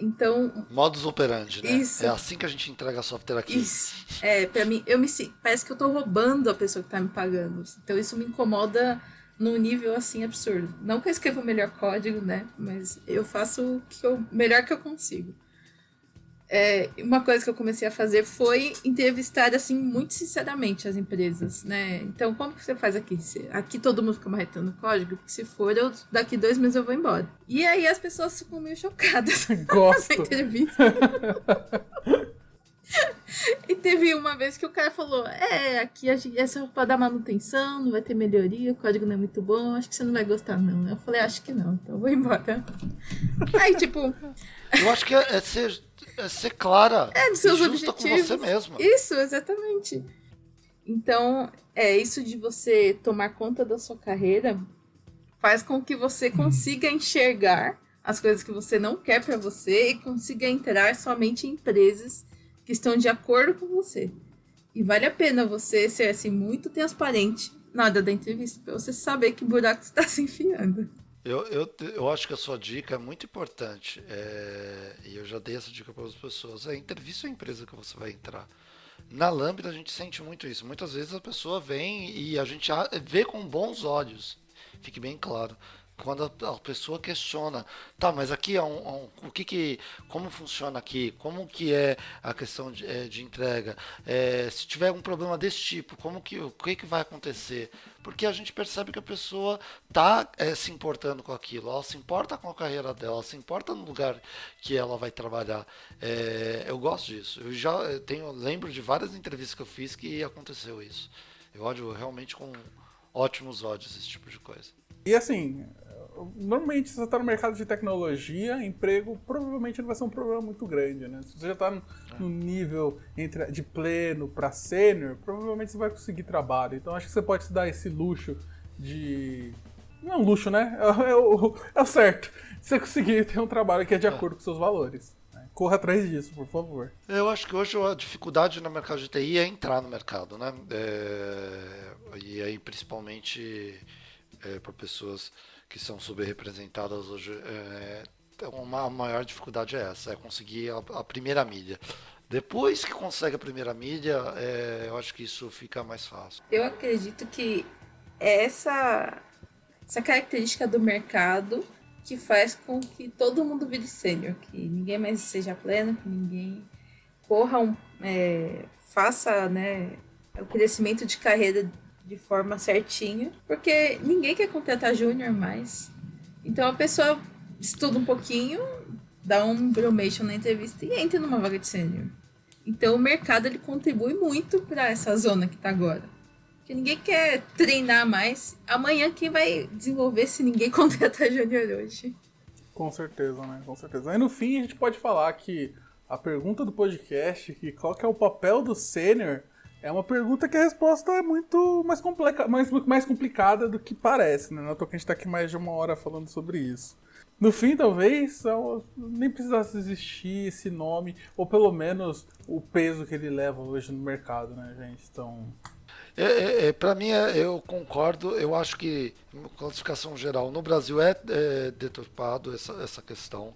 Então. Modus operandi, né? Isso. É assim que a gente entrega software aqui. Isso. É, pra mim, eu me parece que eu tô roubando a pessoa que tá me pagando. Então isso me incomoda num nível assim absurdo. Não que eu escreva o melhor código, né? Mas eu faço o que eu, melhor que eu consigo. É, uma coisa que eu comecei a fazer foi entrevistar, assim, muito sinceramente as empresas, né? Então, como que você faz aqui? Aqui todo mundo fica marretando código, porque se for, eu, daqui dois meses eu vou embora. E aí as pessoas ficam meio chocadas [LAUGHS] [LAUGHS] Gosto. na entrevista. e teve uma vez que o cara falou: É, aqui a gente, é só pra dar manutenção, não vai ter melhoria, o código não é muito bom, acho que você não vai gostar, não. Eu falei: Acho que não, então eu vou embora. Aí, tipo. Eu acho que é, é ser é ser clara. É, dos seus objetivos. com você mesma. Isso, exatamente. Então, é isso de você tomar conta da sua carreira faz com que você consiga enxergar as coisas que você não quer para você e consiga entrar somente em empresas que estão de acordo com você. E vale a pena você ser assim muito transparente na hora da entrevista para você saber que buraco você está se enfiando. Eu, eu, eu acho que a sua dica é muito importante. É, e eu já dei essa dica para as pessoas. É entrevista a empresa que você vai entrar. Na Lambda a gente sente muito isso. Muitas vezes a pessoa vem e a gente vê com bons olhos. Fique bem claro quando a, pessoa questiona, tá, mas aqui é um, um, o que que, como funciona aqui, como que é a questão de, é, de entrega, é, se tiver um problema desse tipo, como que, o que que vai acontecer? Porque a gente percebe que a pessoa tá é, se importando com aquilo, ela se importa com a carreira dela, ela se importa no lugar que ela vai trabalhar. É, eu gosto disso. Eu já tenho, lembro de várias entrevistas que eu fiz que aconteceu isso. Eu olho realmente com ótimos olhos esse tipo de coisa. E assim, normalmente, se você está no mercado de tecnologia, emprego provavelmente não vai ser um problema muito grande, né? Se você já está no, no, nível entre, de pleno para sênior, provavelmente você vai conseguir trabalho. Então acho que você pode se dar esse luxo de. Não é um luxo, né? É, é, o, é o certo. Você conseguir ter um trabalho que é de é. acordo com seus valores. Né? Corra atrás disso, por favor. Eu acho que hoje a dificuldade no mercado de TI é entrar no mercado, né? É... E aí, principalmente é, para pessoas que são subrepresentadas hoje, é, uma a maior dificuldade é essa, é conseguir a, a, primeira mídia. Depois que consegue a primeira mídia, é, eu acho que isso fica mais fácil. Eu acredito que essa, essa característica do mercado que faz com que todo mundo vire sênior, que ninguém mais seja pleno, que ninguém corra um, é, faça né, o crescimento de carreira de forma certinha, porque ninguém quer contratar júnior mais. Então a pessoa estuda um pouquinho, dá um bromation na entrevista e entra numa vaga de sênior. Então o mercado ele contribui muito para essa zona que está agora. Porque ninguém quer treinar mais. Amanhã quem vai desenvolver se ninguém [LAUGHS] contratar júnior hoje? Com certeza, né? Com certeza. Aí no fim a gente pode falar que a pergunta do podcast, que qual que é o papel do sênior é uma pergunta que a resposta é muito mais, complica mais, mais complicada do que parece, né? Não é que a gente tá aqui mais de uma hora falando sobre isso. No fim, talvez, nem precisasse existir esse nome, ou pelo menos o peso que ele leva hoje no mercado, né, gente? Então. É, é, é para mim, é, eu concordo. Eu acho que, classificação geral, no Brasil é, é deturpado essa, essa questão.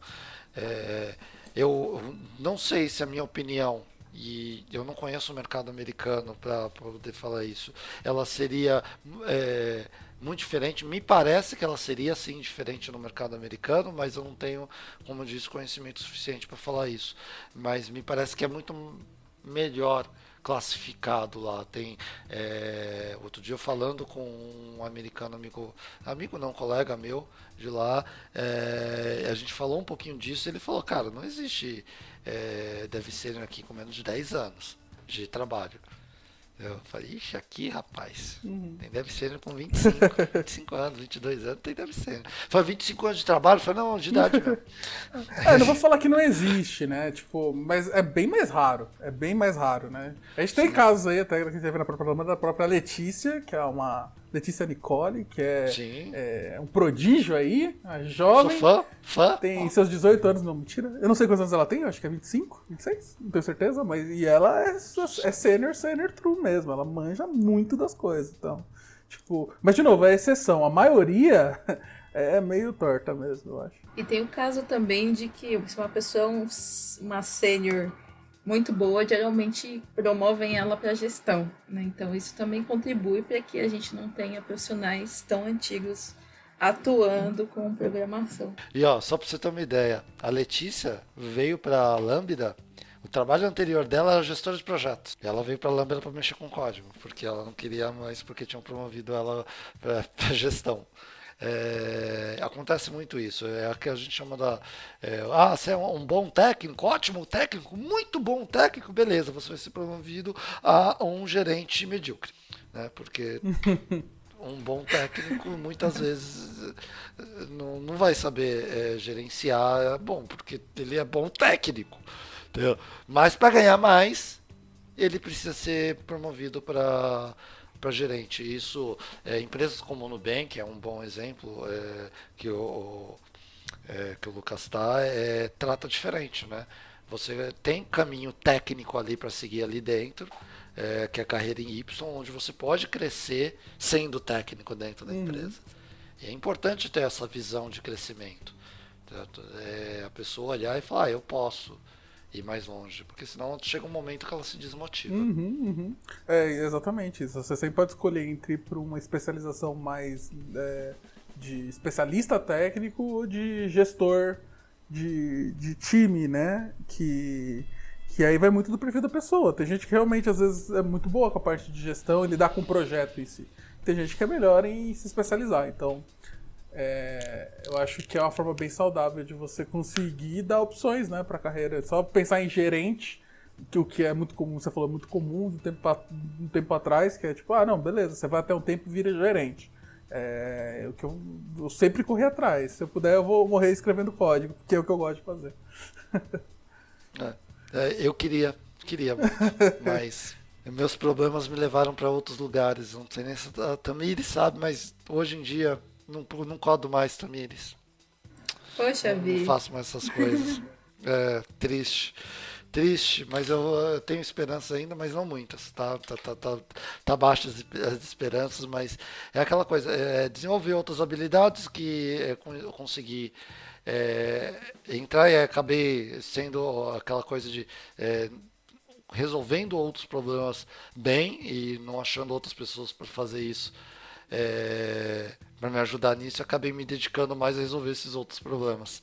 É, eu não sei se a minha opinião e eu não conheço o mercado americano para poder falar isso. Ela seria é, muito diferente. Me parece que ela seria sim diferente no mercado americano, mas eu não tenho, como eu disse, conhecimento suficiente para falar isso. Mas me parece que é muito melhor classificado lá. Tem é, outro dia falando com um americano amigo, amigo não, colega meu de lá, é, a gente falou um pouquinho disso. Ele falou, cara, não existe é, deve ser aqui com menos de 10 anos de trabalho. Eu falei, ixi, aqui, rapaz, Uhum. tem deve ser com 25, 25 [LAUGHS] anos, 22 anos, tem deve ser. Foi 25 anos de trabalho? Foi não, de idade mesmo. [LAUGHS] É, não vou falar que não existe, né? Tipo, mas é bem mais raro. É bem mais raro, né? A gente tem casos aí, até que a gente teve na própria da própria Letícia, que é uma. Letícia Nicole, que é, é um prodígio aí, a Sou jovem. fã, fã. Tem seus 18 anos, não, mentira. Eu não sei quantos anos ela tem, eu acho que é 25, 26, não tenho certeza, mas e ela é, é senior, senior true mesmo, ela manja muito das coisas, então. Tipo, mas de novo, é exceção, a maioria [LAUGHS] é meio torta mesmo, eu acho. E tem o caso também de que se uma pessoa é um- uma sênior muito boa, geralmente promovem ela para gestão, né? Então isso também contribui para que a gente não tenha profissionais tão antigos atuando com programação. E ó, só pra você ter uma ideia, a Letícia veio pra Lambda, o trabalho anterior dela era gestora de projetos. Ela veio pra Lambda pra mexer com código, porque ela não queria mais, porque tinham promovido ela pra [LAUGHS] gestão. É, acontece muito isso, é o que a gente chama da. é, ah, você é um, bom técnico, ótimo técnico, muito bom técnico, beleza, você vai ser promovido a um gerente medíocre. Né? Porque [LAUGHS] um bom técnico muitas vezes não, não vai saber eh, gerenciar, é bom, porque ele é bom técnico. entendeu? Mas para ganhar mais, ele precisa ser promovido para para gerente. Isso, é, empresas como o Nubank é um bom exemplo é, que o é, que o Lucas está, é, trata diferente, né? Você tem caminho técnico ali para seguir ali dentro, é, que é a carreira em Y, onde você pode crescer sendo técnico dentro da empresa. E é importante ter essa visão de crescimento. É, a pessoa olhar e falar, ah, eu posso ir mais longe, porque senão chega um momento que ela se desmotiva. Uhum, uhum. É exatamente isso. Você sempre pode escolher entre para uma especialização mais é, de especialista técnico ou de gestor de, de time, né? Que, que aí vai muito do perfil da pessoa. Tem gente que realmente às vezes é muito boa com a parte de gestão e lidar com o projeto em si. Tem gente que é melhor em se especializar. Então, é, eu acho que é uma forma bem saudável de você conseguir dar opções né, para a carreira. Só pensar em gerente, que o que é muito comum, você falou, muito comum do tempo, um tempo atrás, que é tipo, ah, não, beleza, você vai até um tempo e vira gerente. É o que eu, eu sempre corri atrás. Se eu puder, eu vou morrer escrevendo código, porque é o que eu gosto de fazer. [LAUGHS] É, eu queria, queria, mas meus problemas me levaram para outros lugares. Não sei nem se a Tamires sabe, mas hoje em dia não, não codo mais Tamires. Poxa Não vida. faço mais essas coisas. [LAUGHS] É triste. Triste, mas eu, eu tenho esperanças ainda, mas não muitas. Tá, tá, tá, tá, tá baixo as, as esperanças, mas é aquela coisa, é, desenvolver outras habilidades que é, eu consegui é, entrar e acabei sendo aquela coisa de é, resolvendo outros problemas bem e não achando outras pessoas para fazer isso. Para me ajudar nisso, eu acabei me dedicando mais a resolver esses outros problemas.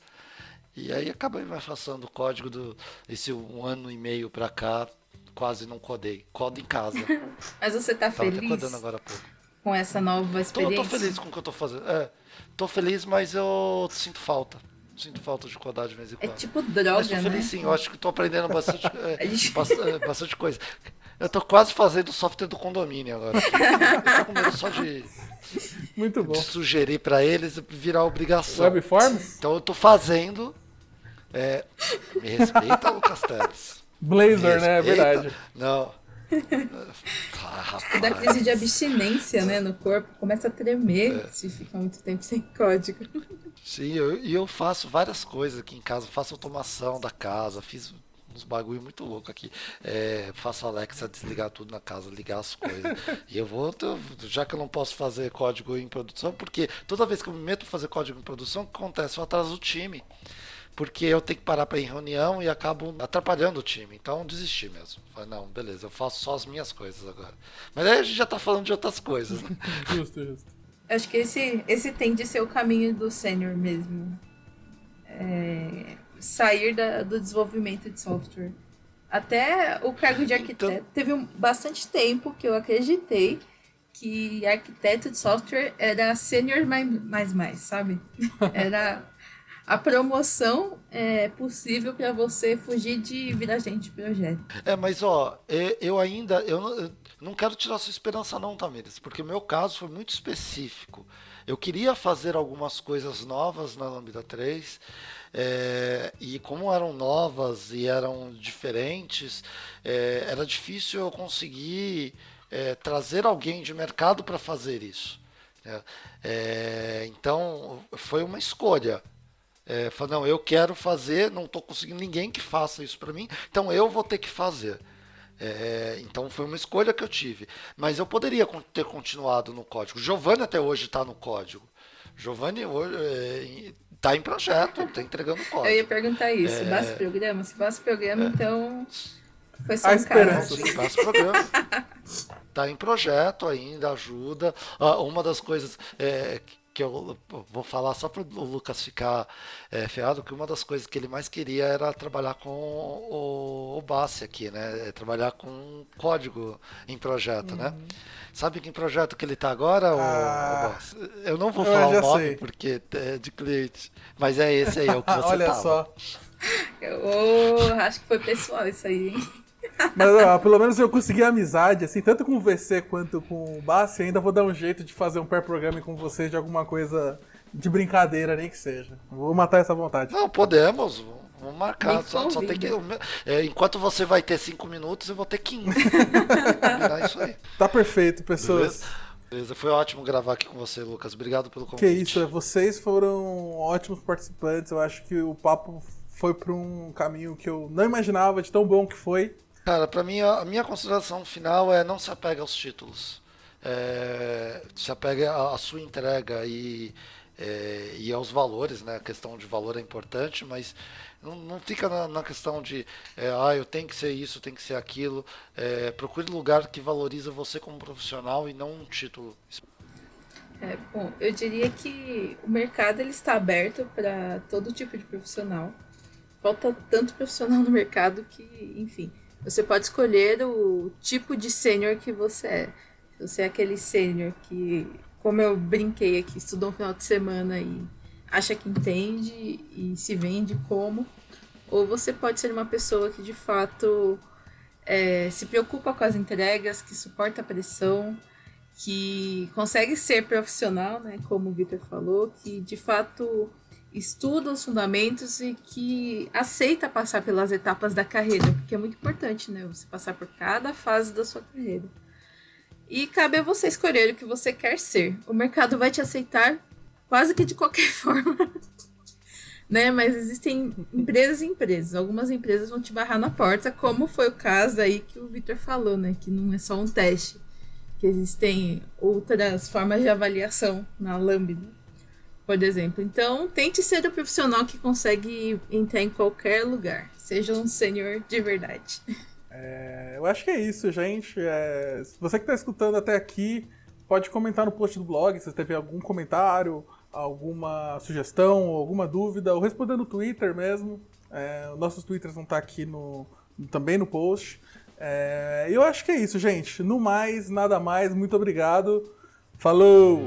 E aí acabei me afastando do código do esse um ano e meio pra cá, quase não codei. Codo em casa. [LAUGHS] Mas você tá Tava feliz codando agora há pouco. com essa nova Tô, experiência? tô feliz com o que eu tô fazendo. É, tô feliz, mas eu sinto falta. Sinto falta de codar de vez em É quando. tipo mas droga, tô né? feliz sim, eu acho que tô aprendendo bastante, [LAUGHS] é, é, bastante coisa. Eu tô quase fazendo o software do condomínio agora. Eu tô com medo só de, Muito bom. de sugerir pra eles virar obrigação. Webforms? Então eu tô fazendo. É, me respeita, Lucas Teles. Blazor, né? É verdade. Não. [LAUGHS] Ah, Da crise de abstinência, né, no corpo, começa a tremer É. se fica muito tempo sem código. Sim, eu- e eu, faço várias coisas aqui em casa. Faço automação da casa, fiz uns bagulho muito louco aqui. É, faço a Alexa desligar tudo na casa, ligar as coisas. [LAUGHS] e eu vou, já que eu não posso fazer código em produção, porque toda vez que eu me meto pra fazer código em produção, o que acontece? Eu atraso o time. Porque eu tenho que parar para ir em reunião e acabo atrapalhando o time. Então eu desisti mesmo. Falei, não, beleza, eu faço só as minhas coisas agora. Mas aí a gente já tá falando de outras coisas, né? [LAUGHS] Justo, justo. Acho que esse, esse tende a ser o caminho do sênior mesmo. É, sair da- do desenvolvimento de software. Até o cargo de arquiteto. Então- Teve um, bastante tempo que eu acreditei que arquiteto de software era sênior mais, mais mais, sabe? [LAUGHS] Era a promoção é possível para você fugir de virar gente projeto. É, mas ó, eu ainda eu não, eu não quero tirar sua esperança não, Tamires, porque o meu caso foi muito específico. Eu queria fazer algumas coisas novas na Lambda 3, é, e como eram novas e eram diferentes, é, era difícil eu conseguir é, trazer alguém de mercado para fazer isso. Né? É, então foi uma escolha. É, falei, não, eu quero fazer, não estou conseguindo ninguém que faça isso para mim, então eu vou ter que fazer. É, então foi uma escolha que eu tive. Mas eu poderia ter continuado no código. Giovanni até hoje está no código. Giovanni hoje está é, em projeto, está entregando código. [LAUGHS] Eu ia perguntar isso. É, basta programa? Se basta programa, é, então foi só um caso. Basta programa. Está em projeto ainda, ajuda. Ah, uma das coisas é, que eu vou falar só para o Lucas ficar é, ferrado, que uma das coisas que ele mais queria era trabalhar com o, o Bassi aqui, né? É trabalhar com código em projeto, né? uhum. né? Sabe que projeto que ele está agora, ah, o, o Eu não vou falar o nome sei. porque é de cliente, mas é esse aí, é o que [LAUGHS] você Olha tava. só. Eu acho que foi pessoal isso aí, hein? Mas ó, pelo menos eu consegui amizade, assim, tanto com o VC quanto com o Bassi. Ainda vou dar um jeito de fazer um pair programming com vocês de alguma coisa de brincadeira, nem que seja. Vou matar essa vontade. Não, podemos. Vamos marcar. Só, só, tem que. É, enquanto você vai ter 5 minutos, eu vou ter 15. [LAUGHS] isso aí. Tá perfeito, pessoas. Beleza? Beleza, foi ótimo gravar aqui com você, Lucas. Obrigado pelo convite. Que isso, vocês foram ótimos participantes. Eu acho que o papo foi para um caminho que eu não imaginava de tão bom que foi. Cara, para mim a minha consideração final é não se apega aos títulos. É, se apega à, sua entrega e, é, e aos valores, né? A questão de valor é importante, mas não, não fica na, na, questão de é, ah, eu tenho que ser isso, tem que ser aquilo. É, procure lugar que valoriza você como profissional e não um título. É, bom, eu diria que o mercado ele está aberto para todo tipo de profissional. Falta tanto profissional no mercado que, enfim, você pode escolher o tipo de sênior que você é. Se você é aquele sênior que, como eu brinquei aqui, estudou um final de semana e acha que entende e se vende como. Ou você pode ser uma pessoa que de fato é, se preocupa com as entregas, que suporta a pressão, que consegue ser profissional, né, como o Victor falou, que de fato estuda os fundamentos e que aceita passar pelas etapas da carreira, porque é muito importante, né? Você passar por cada fase da sua carreira. E cabe a você escolher o que você quer ser. O mercado vai te aceitar quase que de qualquer [LAUGHS] forma. né? Mas existem empresas e empresas. Algumas empresas vão te barrar na porta, como foi o caso aí que o Victor falou, né? Que não é só um teste. Que existem outras formas de avaliação na Lambda por exemplo. Então, tente ser o profissional que consegue entrar em qualquer lugar. Seja um sênior de verdade. É, eu acho que é isso, gente. É, você que está escutando até aqui, pode comentar no post do blog se teve algum comentário, alguma sugestão, alguma dúvida, ou responder no Twitter mesmo. É, nossos Twitters vão estar tá aqui no, também no post. É, eu acho que é isso, gente. No mais, nada mais. Muito obrigado. Falou!